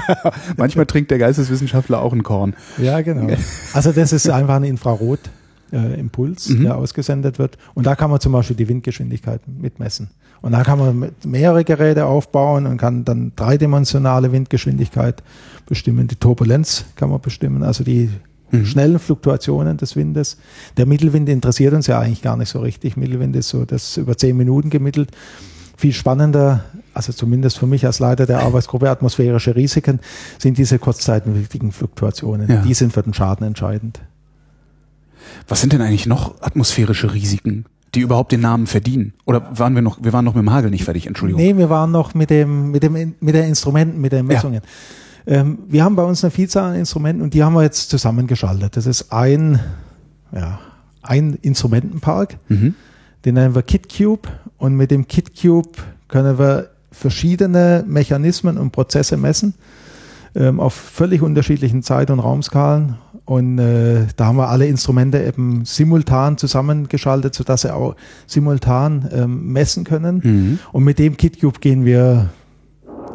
manchmal trinkt der Geisteswissenschaftler auch ein Korn. Ja, genau. Also das ist einfach ein Infrarotimpuls, äh, mhm. der ausgesendet wird. Und da kann man zum Beispiel die Windgeschwindigkeit mitmessen. Und da kann man mehrere Geräte aufbauen und kann dann dreidimensionale Windgeschwindigkeit bestimmen. Die Turbulenz kann man bestimmen, also die mhm. schnellen Fluktuationen des Windes. Der Mittelwind interessiert uns ja eigentlich gar nicht so richtig. Mittelwind ist so das über zehn Minuten gemittelt. Viel spannender, also zumindest für mich als Leiter der Arbeitsgruppe atmosphärische Risiken, sind diese kurzzeitigen Fluktuationen. Ja. Die sind für den Schaden entscheidend. Was sind denn eigentlich noch atmosphärische Risiken? die überhaupt den Namen verdienen? Oder waren wir noch, wir waren noch mit dem Hagel nicht fertig, Entschuldigung. Nee, wir waren noch mit dem, mit dem, mit den Instrumenten, mit den Messungen. Ja. Ähm, wir haben bei uns eine Vielzahl an Instrumenten und die haben wir jetzt zusammengeschaltet. Das ist ein, ja, ein Instrumentenpark. Mhm. Den nennen wir KitCube und mit dem KitCube können wir verschiedene Mechanismen und Prozesse messen ähm, auf völlig unterschiedlichen Zeit- und Raumskalen und äh, da haben wir alle Instrumente eben simultan zusammengeschaltet, sodass sie auch simultan ähm, messen können. Mhm. Und mit dem KitCube gehen wir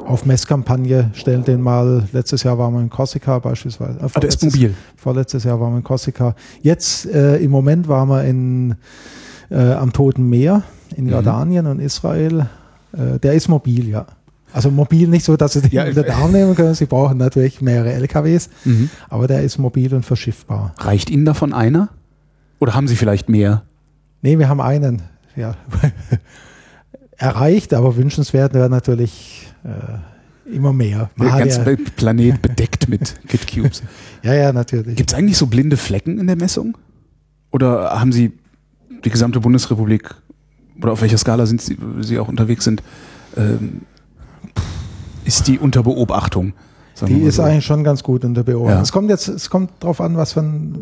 auf Messkampagne, stellen den mal, letztes Jahr waren wir in Korsika beispielsweise. Äh, ah, der ist mobil. Vorletztes Jahr waren wir in Korsika. Jetzt äh, im Moment waren wir in, äh, am Toten Meer in mhm. Jordanien und Israel. Äh, der ist mobil, ja. Also mobil nicht so, dass Sie den ja, unter den Arm nehmen können. Sie brauchen natürlich mehrere LKWs, mhm. aber der ist mobil und verschiffbar. Reicht Ihnen davon einer? Oder haben Sie vielleicht mehr? Nee, wir haben einen. Ja. Erreicht, aber wünschenswert wäre natürlich äh, immer mehr. Der ganze Planet bedeckt mit KitCubes. ja, ja, natürlich. Gibt es eigentlich so blinde Flecken in der Messung? Oder haben Sie die gesamte Bundesrepublik oder auf welcher Skala sind Sie, Sie auch unterwegs sind, ähm, ist die unter Beobachtung. Die ist so. eigentlich schon ganz gut unter Beobachtung. Ja. Es kommt jetzt, es kommt darauf an, was für ein,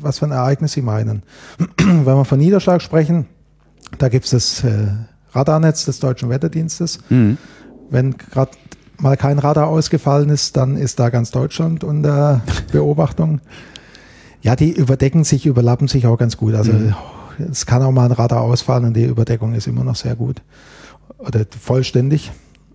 was für ein Ereignis Sie meinen. Wenn wir von Niederschlag sprechen, da gibt es das äh, Radarnetz des Deutschen Wetterdienstes. Mhm. Wenn gerade mal kein Radar ausgefallen ist, dann ist da ganz Deutschland unter Beobachtung. Ja, die überdecken sich, überlappen sich auch ganz gut. Also mhm. Es kann auch mal ein Radar ausfallen und die Überdeckung ist immer noch sehr gut oder vollständig.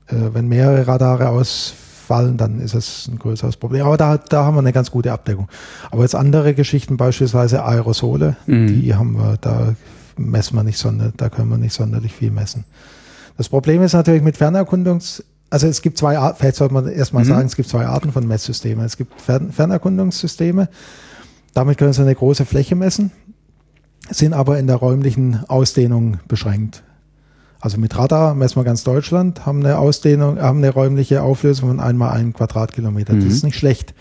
Äh, wenn mehrere Radare ausfallen, dann ist es ein größeres Problem. Aber da, da haben wir eine ganz gute Abdeckung. Aber jetzt andere Geschichten, beispielsweise Aerosole, mhm. die haben wir, da messen wir nicht sonderlich, da können wir nicht sonderlich viel messen. Das Problem ist natürlich mit Fernerkundungs, also es gibt zwei Arten, vielleicht sollte man erstmal mhm. sagen, es gibt zwei Arten von Messsystemen. Es gibt Fern Fernerkundungssysteme, damit können Sie eine große Fläche messen, sind aber in der räumlichen Ausdehnung beschränkt. Also mit Radar messen wir ganz Deutschland, haben eine Ausdehnung, haben eine räumliche Auflösung von einmal einen Quadratkilometer. Mhm. Das ist nicht schlecht.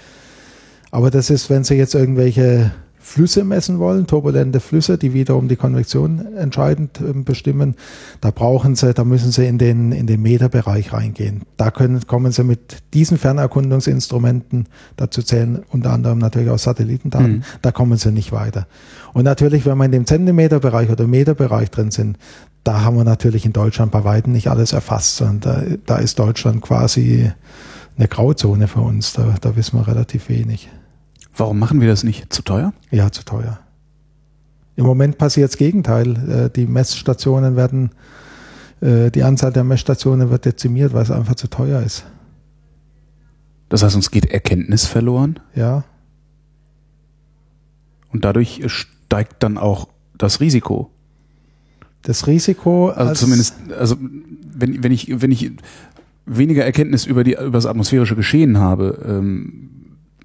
Aber das ist, wenn Sie jetzt irgendwelche Flüsse messen wollen, turbulente Flüsse, die wiederum die Konvektion entscheidend äh, bestimmen, da brauchen Sie, da müssen Sie in den, in den Meterbereich reingehen. Da können, kommen Sie mit diesen Fernerkundungsinstrumenten, dazu zählen unter anderem natürlich auch Satellitendaten, mhm. da kommen Sie nicht weiter. Und natürlich, wenn wir in dem Zentimeterbereich oder Meterbereich drin sind, da haben wir natürlich in Deutschland bei weitem nicht alles erfasst, sondern da, da ist Deutschland quasi eine Grauzone für uns. Da, da wissen wir relativ wenig. Warum machen wir das nicht? Zu teuer? Ja, zu teuer. Im Moment passiert das Gegenteil. Äh, die Messstationen werden, äh, die Anzahl der Messstationen wird dezimiert, weil es einfach zu teuer ist. Das heißt, uns geht Erkenntnis verloren? Ja. Und dadurch steigt dann auch das Risiko das Risiko. Also zumindest, also wenn, wenn ich, wenn ich weniger Erkenntnis über die über das atmosphärische Geschehen habe, ähm,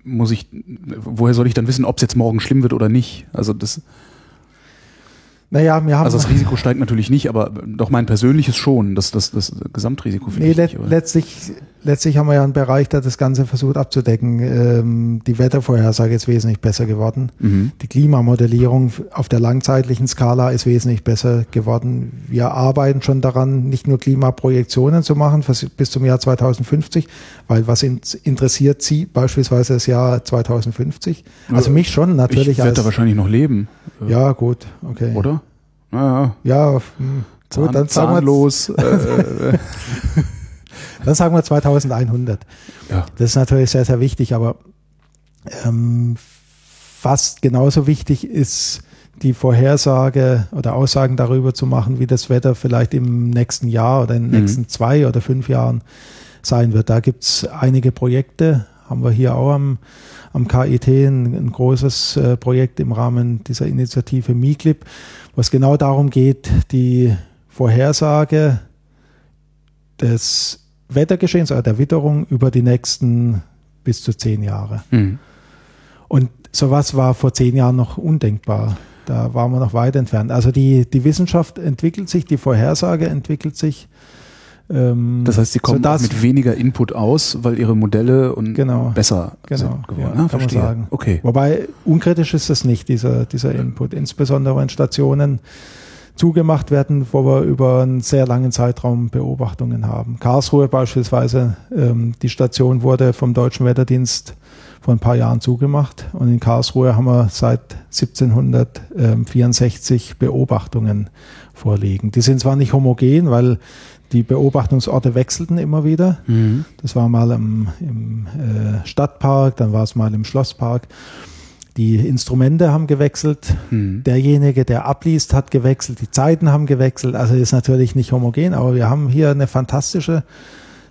muss ich, woher soll ich dann wissen, ob es jetzt morgen schlimm wird oder nicht? Also das naja, wir haben. Also das Risiko steigt natürlich nicht, aber doch mein persönliches schon, das, das, das Gesamtrisiko finde nee, ich let, nicht, letztlich, letztlich haben wir ja einen Bereich, der das Ganze versucht abzudecken. Ähm, die Wettervorhersage ist wesentlich besser geworden. Mhm. Die Klimamodellierung auf der langzeitlichen Skala ist wesentlich besser geworden. Wir arbeiten schon daran, nicht nur Klimaprojektionen zu machen bis zum Jahr 2050, weil was interessiert Sie beispielsweise das Jahr 2050? Also mich schon natürlich. Ich werde da wahrscheinlich noch leben. Ja, gut, okay. Oder? Naja. Ja, hm. Zahn, gut, dann zahnlos. Äh, äh, dann sagen wir 2100. Ja. Das ist natürlich sehr, sehr wichtig, aber ähm, fast genauso wichtig ist die Vorhersage oder Aussagen darüber zu machen, wie das Wetter vielleicht im nächsten Jahr oder in den mhm. nächsten zwei oder fünf Jahren sein wird. Da gibt es einige Projekte, haben wir hier auch am, am KIT ein, ein großes äh, Projekt im Rahmen dieser Initiative MiClip, was genau darum geht, die Vorhersage des Wettergeschehens oder der Witterung über die nächsten bis zu zehn Jahre. Mhm. Und sowas war vor zehn Jahren noch undenkbar. Da waren wir noch weit entfernt. Also die, die Wissenschaft entwickelt sich, die Vorhersage entwickelt sich. Ähm, das heißt, sie kommen mit weniger Input aus, weil ihre Modelle und genau, besser genau, sind geworden. Ja, ah, kann man sagen. Okay. Wobei unkritisch ist das nicht, dieser, dieser Input. Insbesondere wenn Stationen zugemacht werden, wo wir über einen sehr langen Zeitraum Beobachtungen haben. Karlsruhe beispielsweise, ähm, die Station wurde vom Deutschen Wetterdienst vor ein paar Jahren zugemacht und in Karlsruhe haben wir seit 1764 Beobachtungen vorliegen. Die sind zwar nicht homogen, weil die Beobachtungsorte wechselten immer wieder. Mhm. Das war mal im, im äh, Stadtpark, dann war es mal im Schlosspark. Die Instrumente haben gewechselt. Mhm. Derjenige, der abliest, hat gewechselt. Die Zeiten haben gewechselt. Also ist natürlich nicht homogen, aber wir haben hier eine fantastische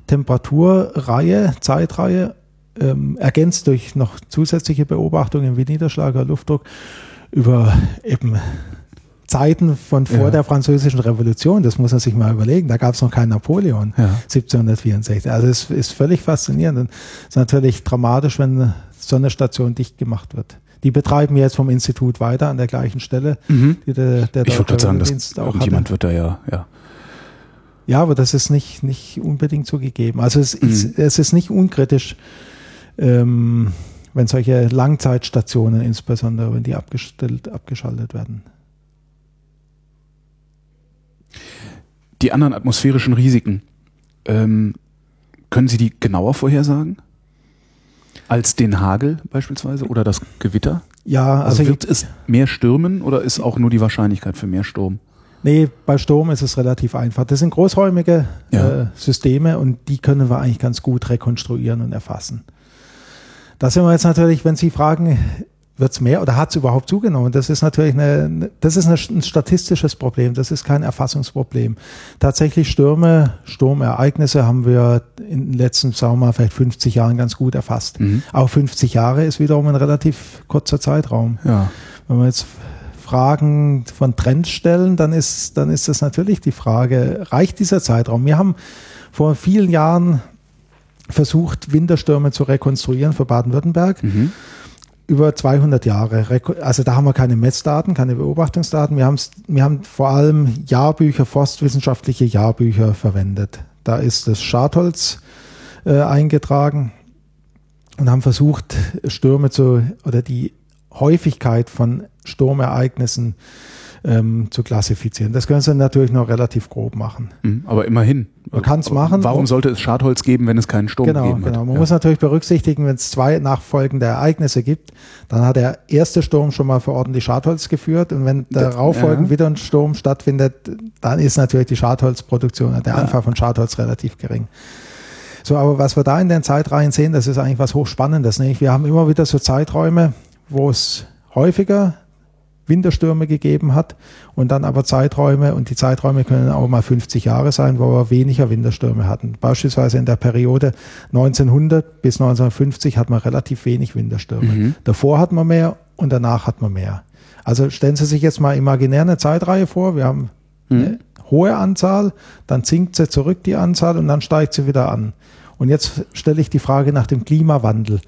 Temperaturreihe, Zeitreihe, ähm, ergänzt durch noch zusätzliche Beobachtungen wie Niederschlag oder Luftdruck über eben Zeiten von vor ja. der Französischen Revolution, das muss man sich mal überlegen, da gab es noch keinen Napoleon, ja. 1764. Also es ist völlig faszinierend und es ist natürlich dramatisch, wenn so eine Station dicht gemacht wird. Die betreiben wir jetzt vom Institut weiter an der gleichen Stelle. Mhm. Die der, der ich würde sagen, dass auch jemand wird da ja, ja. Ja, aber das ist nicht, nicht unbedingt so gegeben. Also es, mhm. ist, es ist nicht unkritisch, ähm, wenn solche Langzeitstationen, insbesondere wenn die abgestellt, abgeschaltet werden. Die anderen atmosphärischen Risiken, ähm, können Sie die genauer vorhersagen? Als den Hagel beispielsweise oder das Gewitter? Ja, also, also wird es mehr stürmen oder ist auch nur die Wahrscheinlichkeit für mehr Sturm? Nee, bei Sturm ist es relativ einfach. Das sind großräumige ja. äh, Systeme und die können wir eigentlich ganz gut rekonstruieren und erfassen. Da sind wir jetzt natürlich, wenn Sie fragen, wird es mehr oder hat es überhaupt zugenommen? Das ist natürlich eine, das ist ein statistisches Problem, das ist kein Erfassungsproblem. Tatsächlich Stürme, Sturmereignisse haben wir in den letzten, sagen wir mal, vielleicht 50 Jahren ganz gut erfasst. Mhm. Auch 50 Jahre ist wiederum ein relativ kurzer Zeitraum. Ja. Wenn wir jetzt Fragen von Trends stellen, dann ist, dann ist das natürlich die Frage, reicht dieser Zeitraum? Wir haben vor vielen Jahren versucht, Winterstürme zu rekonstruieren für Baden-Württemberg. Mhm über 200 Jahre. Also da haben wir keine Messdaten, keine Beobachtungsdaten. Wir, wir haben vor allem Jahrbücher, forstwissenschaftliche Jahrbücher verwendet. Da ist das Schadholz äh, eingetragen und haben versucht, Stürme zu oder die Häufigkeit von Sturmereignissen ähm, zu klassifizieren. Das können Sie natürlich noch relativ grob machen. Mhm, aber immerhin. Man kann es machen. Warum sollte es Schadholz geben, wenn es keinen Sturm genau, geben Genau, man ja. muss natürlich berücksichtigen, wenn es zwei nachfolgende Ereignisse gibt, dann hat der erste Sturm schon mal für ordentlich Schadholz geführt und wenn darauf folgend ja. wieder ein Sturm stattfindet, dann ist natürlich die Schadholzproduktion, der Anfall von Schadholz relativ gering. So, aber was wir da in den Zeitreihen sehen, das ist eigentlich was hochspannendes. Nämlich wir haben immer wieder so Zeiträume, wo es häufiger Winterstürme gegeben hat und dann aber Zeiträume und die Zeiträume können auch mal 50 Jahre sein, wo wir weniger Winterstürme hatten. Beispielsweise in der Periode 1900 bis 1950 hat man relativ wenig Winterstürme. Mhm. Davor hat man mehr und danach hat man mehr. Also stellen Sie sich jetzt mal imaginär eine Zeitreihe vor. Wir haben mhm. eine hohe Anzahl, dann sinkt sie zurück die Anzahl und dann steigt sie wieder an. Und jetzt stelle ich die Frage nach dem Klimawandel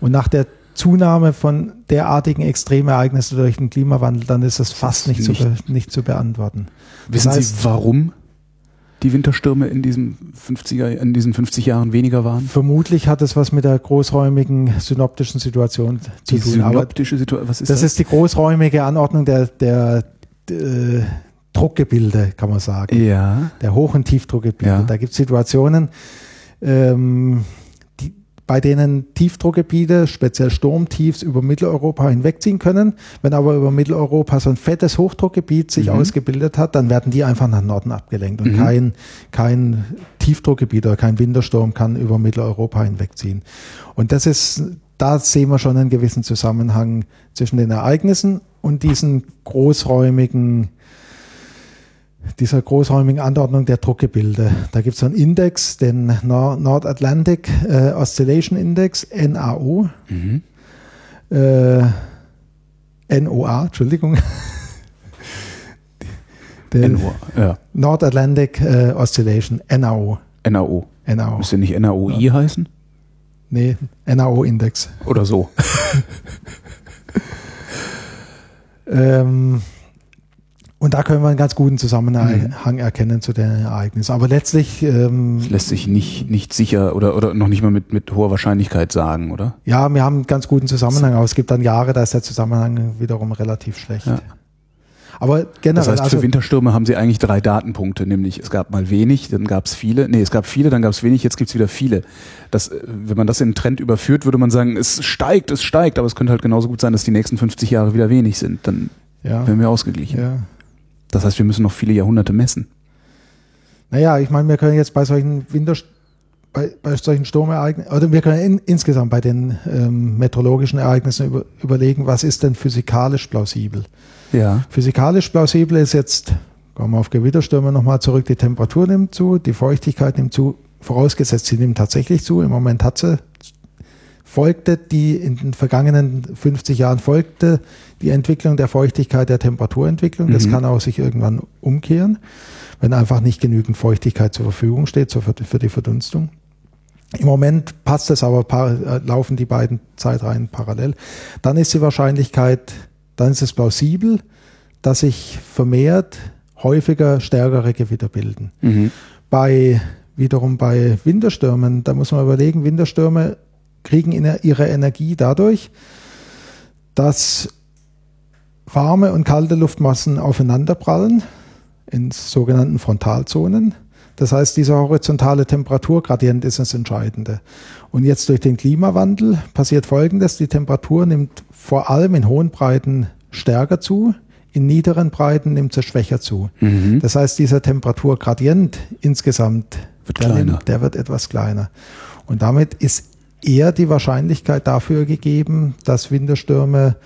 und nach der Zunahme von derartigen Extremereignissen durch den Klimawandel, dann ist das fast nicht, nicht. Zu, nicht zu beantworten. Wissen das heißt, Sie, warum die Winterstürme in, diesem 50er, in diesen 50 Jahren weniger waren? Vermutlich hat es was mit der großräumigen synoptischen Situation zu die tun. Synoptische Situation, was ist das? Das ist die großräumige Anordnung der, der, der äh, Druckgebilde, kann man sagen. Ja. Der Hoch- und Tiefdruckgebilde. Ja. Da gibt es Situationen, ähm, bei denen Tiefdruckgebiete, speziell Sturmtiefs, über Mitteleuropa hinwegziehen können. Wenn aber über Mitteleuropa so ein fettes Hochdruckgebiet sich mhm. ausgebildet hat, dann werden die einfach nach Norden abgelenkt und mhm. kein, kein Tiefdruckgebiet oder kein Wintersturm kann über Mitteleuropa hinwegziehen. Und das ist, da sehen wir schon einen gewissen Zusammenhang zwischen den Ereignissen und diesen großräumigen dieser großräumigen Anordnung der Druckgebilde. Da gibt es so einen Index, den North Atlantic äh, Oscillation Index, NAO. Mhm. Äh, NOA, Entschuldigung. NOA, ja. North Atlantic äh, Oscillation, NAO. NAO. NAO. Müsste nicht NAOI ja. heißen? Nee, NAO-Index. Oder so. ähm, und da können wir einen ganz guten Zusammenhang mhm. erkennen zu den Ereignissen. Aber letztlich. Ähm, das lässt sich nicht, nicht sicher oder, oder noch nicht mal mit, mit hoher Wahrscheinlichkeit sagen, oder? Ja, wir haben einen ganz guten Zusammenhang, aber es gibt dann Jahre, da ist der Zusammenhang wiederum relativ schlecht. Ja. Aber generell. Das heißt, für also, Winterstürme haben Sie eigentlich drei Datenpunkte, nämlich es gab mal wenig, dann gab es viele, nee, es gab viele, dann gab es wenig, jetzt gibt es wieder viele. Das, äh, wenn man das in einen Trend überführt, würde man sagen, es steigt, es steigt, aber es könnte halt genauso gut sein, dass die nächsten 50 Jahre wieder wenig sind. Dann ja. werden wir ausgeglichen. Ja. Das heißt, wir müssen noch viele Jahrhunderte messen. Naja, ich meine, wir können jetzt bei solchen Winter, bei, bei solchen Sturmereignissen, oder wir können in, insgesamt bei den ähm, meteorologischen Ereignissen über, überlegen, was ist denn physikalisch plausibel? Ja. Physikalisch plausibel ist jetzt, kommen wir auf Gewitterstürme nochmal zurück, die Temperatur nimmt zu, die Feuchtigkeit nimmt zu, vorausgesetzt, sie nimmt tatsächlich zu. Im Moment hat sie folgte die in den vergangenen 50 Jahren folgte die Entwicklung der Feuchtigkeit der Temperaturentwicklung. Das mhm. kann auch sich irgendwann umkehren, wenn einfach nicht genügend Feuchtigkeit zur Verfügung steht für die Verdunstung. Im Moment passt es aber, äh, laufen die beiden Zeitreihen parallel. Dann ist die Wahrscheinlichkeit, dann ist es plausibel, dass sich vermehrt häufiger stärkere Gewitter bilden. Mhm. Bei wiederum bei Winterstürmen, da muss man überlegen, Winterstürme kriegen ihre Energie dadurch, dass warme und kalte Luftmassen aufeinanderprallen in sogenannten Frontalzonen. Das heißt, dieser horizontale Temperaturgradient ist das Entscheidende. Und jetzt durch den Klimawandel passiert Folgendes. Die Temperatur nimmt vor allem in hohen Breiten stärker zu, in niederen Breiten nimmt sie schwächer zu. Mhm. Das heißt, dieser Temperaturgradient insgesamt, wird der, nimmt, der wird etwas kleiner. Und damit ist eher die Wahrscheinlichkeit dafür gegeben, dass Winterstürme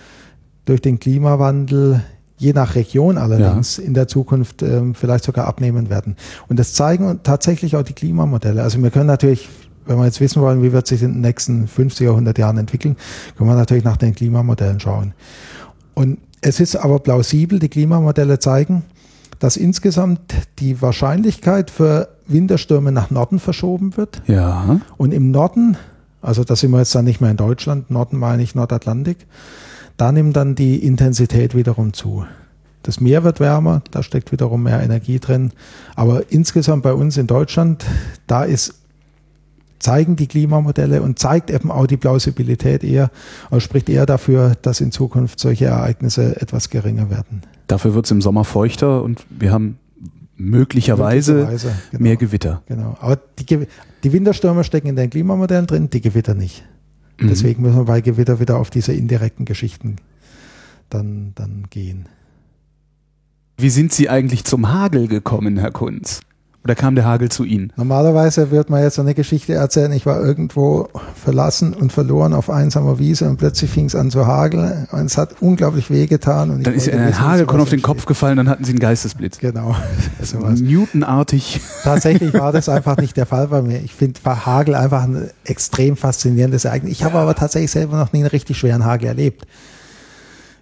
durch den Klimawandel je nach Region allerdings ja. in der Zukunft ähm, vielleicht sogar abnehmen werden. Und das zeigen tatsächlich auch die Klimamodelle. Also wir können natürlich, wenn wir jetzt wissen wollen, wie wird sich in den nächsten 50 oder 100 Jahren entwickeln, können wir natürlich nach den Klimamodellen schauen. Und es ist aber plausibel, die Klimamodelle zeigen, dass insgesamt die Wahrscheinlichkeit für Winterstürme nach Norden verschoben wird. Ja. Und im Norden also da sind wir jetzt dann nicht mehr in Deutschland, Norden meine ich Nordatlantik. Da nimmt dann die Intensität wiederum zu. Das Meer wird wärmer, da steckt wiederum mehr Energie drin. Aber insgesamt bei uns in Deutschland, da ist zeigen die Klimamodelle und zeigt eben auch die Plausibilität eher, also spricht eher dafür, dass in Zukunft solche Ereignisse etwas geringer werden. Dafür wird es im Sommer feuchter und wir haben möglicherweise, möglicherweise genau. mehr Gewitter. Genau. Aber die, die, Winterstürme stecken in den Klimamodellen drin, die Gewitter nicht. Mhm. Deswegen müssen wir bei Gewitter wieder auf diese indirekten Geschichten dann, dann gehen. Wie sind Sie eigentlich zum Hagel gekommen, Herr Kunz? Oder kam der Hagel zu Ihnen? Normalerweise wird man jetzt so eine Geschichte erzählen, ich war irgendwo verlassen und verloren auf einsamer Wiese und plötzlich fing es an zu hageln und es hat unglaublich wehgetan. Und dann ist Ihnen ein Hagelkorn auf den Kopf gefallen, dann hatten Sie einen Geistesblitz. Genau. Newtonartig. Tatsächlich war das einfach nicht der Fall bei mir. Ich finde Hagel einfach ein extrem faszinierendes Ereignis. Ich habe aber tatsächlich selber noch nie einen richtig schweren Hagel erlebt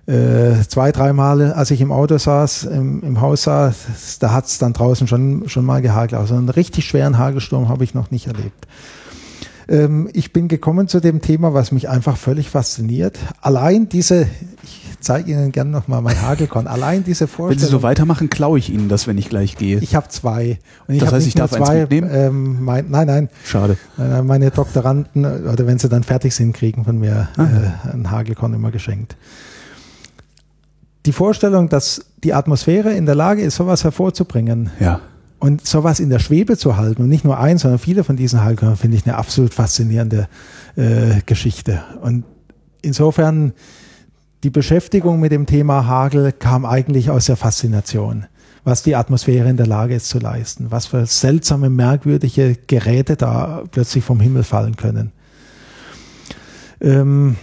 äh, zwei, dreimal, als ich im Auto saß, im, im Haus saß, da hat es dann draußen schon, schon mal gehagelt. Also einen richtig schweren Hagelsturm habe ich noch nicht erlebt. Ähm, ich bin gekommen zu dem Thema, was mich einfach völlig fasziniert. Allein diese, ich zeige Ihnen gerne nochmal mein Hagelkorn, allein diese Vorstellung. Wenn Sie so weitermachen, klaue ich Ihnen das, wenn ich gleich gehe. Ich habe zwei. Und ich das heißt, ich darf zwei, eins mitnehmen? Ähm, mein, nein, nein. Schade. Meine Doktoranden, oder wenn sie dann fertig sind, kriegen von mir ah. äh, ein Hagelkorn immer geschenkt die Vorstellung, dass die Atmosphäre in der Lage ist, sowas hervorzubringen. Ja. Und sowas in der Schwebe zu halten und nicht nur eins, sondern viele von diesen Halbkörnern finde ich eine absolut faszinierende äh, Geschichte. Und insofern die Beschäftigung mit dem Thema Hagel kam eigentlich aus der Faszination, was die Atmosphäre in der Lage ist zu leisten, was für seltsame, merkwürdige Geräte da plötzlich vom Himmel fallen können. Ähm,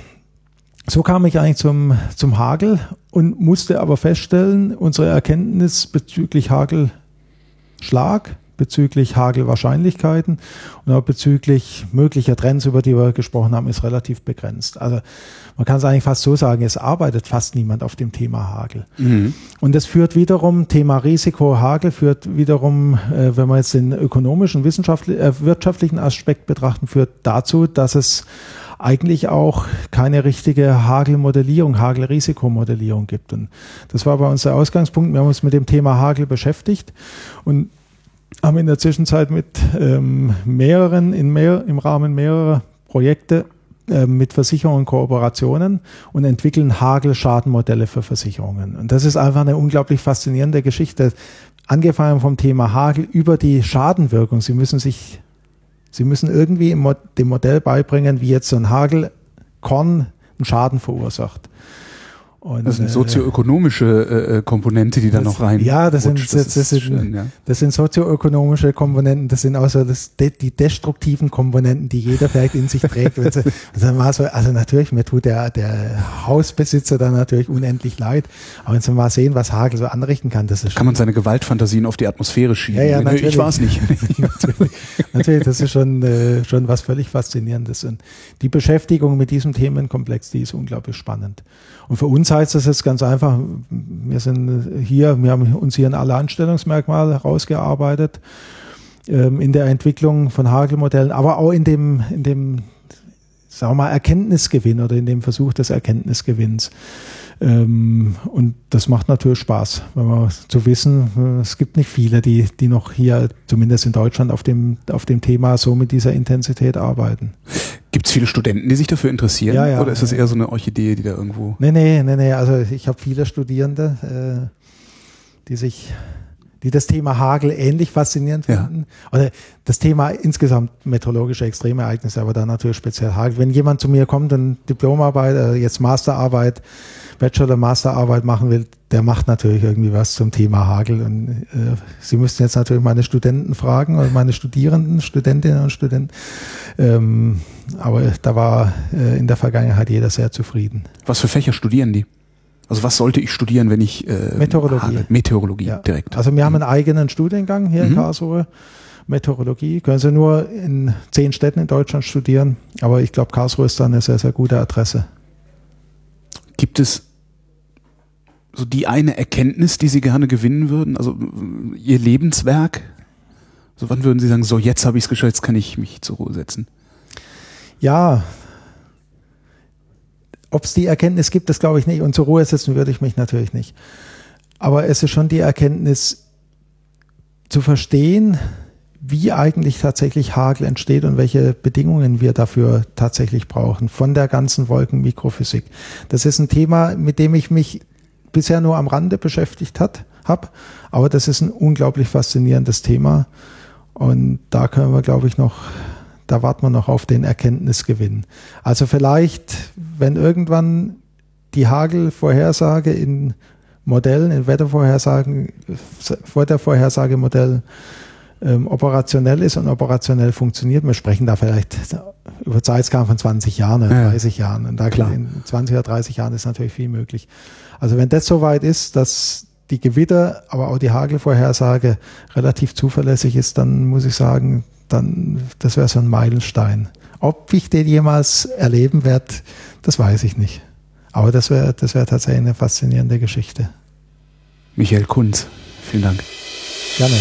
so kam ich eigentlich zum, zum Hagel und musste aber feststellen, unsere Erkenntnis bezüglich Hagelschlag bezüglich Hagelwahrscheinlichkeiten und auch bezüglich möglicher Trends, über die wir gesprochen haben, ist relativ begrenzt. Also man kann es eigentlich fast so sagen, es arbeitet fast niemand auf dem Thema Hagel. Mhm. Und das führt wiederum, Thema Risiko Hagel führt wiederum, äh, wenn wir jetzt den ökonomischen, wissenschaftlichen, äh, wirtschaftlichen Aspekt betrachten, führt dazu, dass es eigentlich auch keine richtige Hagelmodellierung, Hagelrisikomodellierung gibt. Und das war bei uns der Ausgangspunkt. Wir haben uns mit dem Thema Hagel beschäftigt und haben in der Zwischenzeit mit ähm, mehreren, in mehr, im Rahmen mehrerer Projekte äh, mit Versicherungen Kooperationen und entwickeln Hagelschadenmodelle für Versicherungen. Und das ist einfach eine unglaublich faszinierende Geschichte. Angefangen vom Thema Hagel über die Schadenwirkung. Sie müssen sich, Sie müssen irgendwie dem Modell beibringen, wie jetzt so ein Hagelkorn einen Schaden verursacht. Und, das sind äh, sozioökonomische äh, äh, Komponente, die da noch rein. Ja, das sind, das, das, sind, schön, ja. das sind sozioökonomische Komponenten, das sind außer das, die destruktiven Komponenten, die jeder vielleicht in sich trägt. Wenn sie, also, also natürlich, mir tut der, der Hausbesitzer dann natürlich unendlich leid, aber wenn Sie mal sehen, was Hagel so anrichten kann, das ist Kann man seine Gewaltfantasien auf die Atmosphäre schieben? Ja, ja, natürlich. Ich war es nicht. natürlich, natürlich, das ist schon, äh, schon was völlig Faszinierendes. Und die Beschäftigung mit diesem Themenkomplex, die ist unglaublich spannend. Und für uns heißt das jetzt ganz einfach, wir sind hier, wir haben uns hier in alle Anstellungsmerkmale herausgearbeitet ähm, in der Entwicklung von Hagelmodellen, aber auch in dem, in dem, sagen wir mal, Erkenntnisgewinn oder in dem Versuch des Erkenntnisgewinns. Ähm, und das macht natürlich Spaß, wenn man zu wissen, es gibt nicht viele, die, die noch hier, zumindest in Deutschland, auf dem, auf dem Thema so mit dieser Intensität arbeiten. Gibt es viele Studenten, die sich dafür interessieren? Ja, ja, Oder ist das eher so eine Orchidee, die da irgendwo. Nee, nee, nee, nee. Also ich habe viele Studierende, äh, die sich die das Thema Hagel ähnlich faszinierend finden. Ja. Oder das Thema insgesamt meteorologische Extremereignisse, aber dann natürlich speziell Hagel. Wenn jemand zu mir kommt und Diplomarbeit, äh, jetzt Masterarbeit, Bachelor- Masterarbeit machen will, der macht natürlich irgendwie was zum Thema Hagel. Und äh, Sie müssten jetzt natürlich meine Studenten fragen oder meine Studierenden, Studentinnen und Studenten. Ähm, aber da war äh, in der Vergangenheit jeder sehr zufrieden. Was für Fächer studieren die? Also was sollte ich studieren, wenn ich äh, Meteorologie, Hagel, Meteorologie ja. direkt. Also wir haben einen eigenen Studiengang hier mhm. in Karlsruhe. Meteorologie können Sie nur in zehn Städten in Deutschland studieren, aber ich glaube, Karlsruhe ist da eine sehr, sehr gute Adresse. Gibt es so die eine Erkenntnis, die Sie gerne gewinnen würden? Also Ihr Lebenswerk? So wann würden Sie sagen, so jetzt habe ich es geschafft, jetzt kann ich mich zur Ruhe setzen? Ja, ob es die Erkenntnis gibt, das glaube ich nicht. Und zur Ruhe setzen würde ich mich natürlich nicht. Aber es ist schon die Erkenntnis zu verstehen, wie eigentlich tatsächlich Hagel entsteht und welche Bedingungen wir dafür tatsächlich brauchen von der ganzen Wolkenmikrophysik. Das ist ein Thema, mit dem ich mich bisher nur am Rande beschäftigt habe, aber das ist ein unglaublich faszinierendes Thema und da können wir, glaube ich, noch da warten wir noch auf den Erkenntnisgewinn. Also vielleicht, wenn irgendwann die Hagelvorhersage in Modellen, in Wettervorhersagen, Wettervorhersagemodellen ähm, operationell ist und operationell funktioniert. Wir sprechen da vielleicht über Zeitskalen von 20 Jahren 30 ja. Jahren. Und da Klar. in 20 oder 30 Jahren ist natürlich viel möglich. Also wenn das soweit ist, dass die Gewitter, aber auch die Hagelvorhersage relativ zuverlässig ist, dann muss ich sagen, dann, das wäre so ein Meilenstein. Ob ich den jemals erleben werde, das weiß ich nicht. Aber das wäre das wär tatsächlich eine faszinierende Geschichte. Michael Kunz, vielen Dank. Gerne.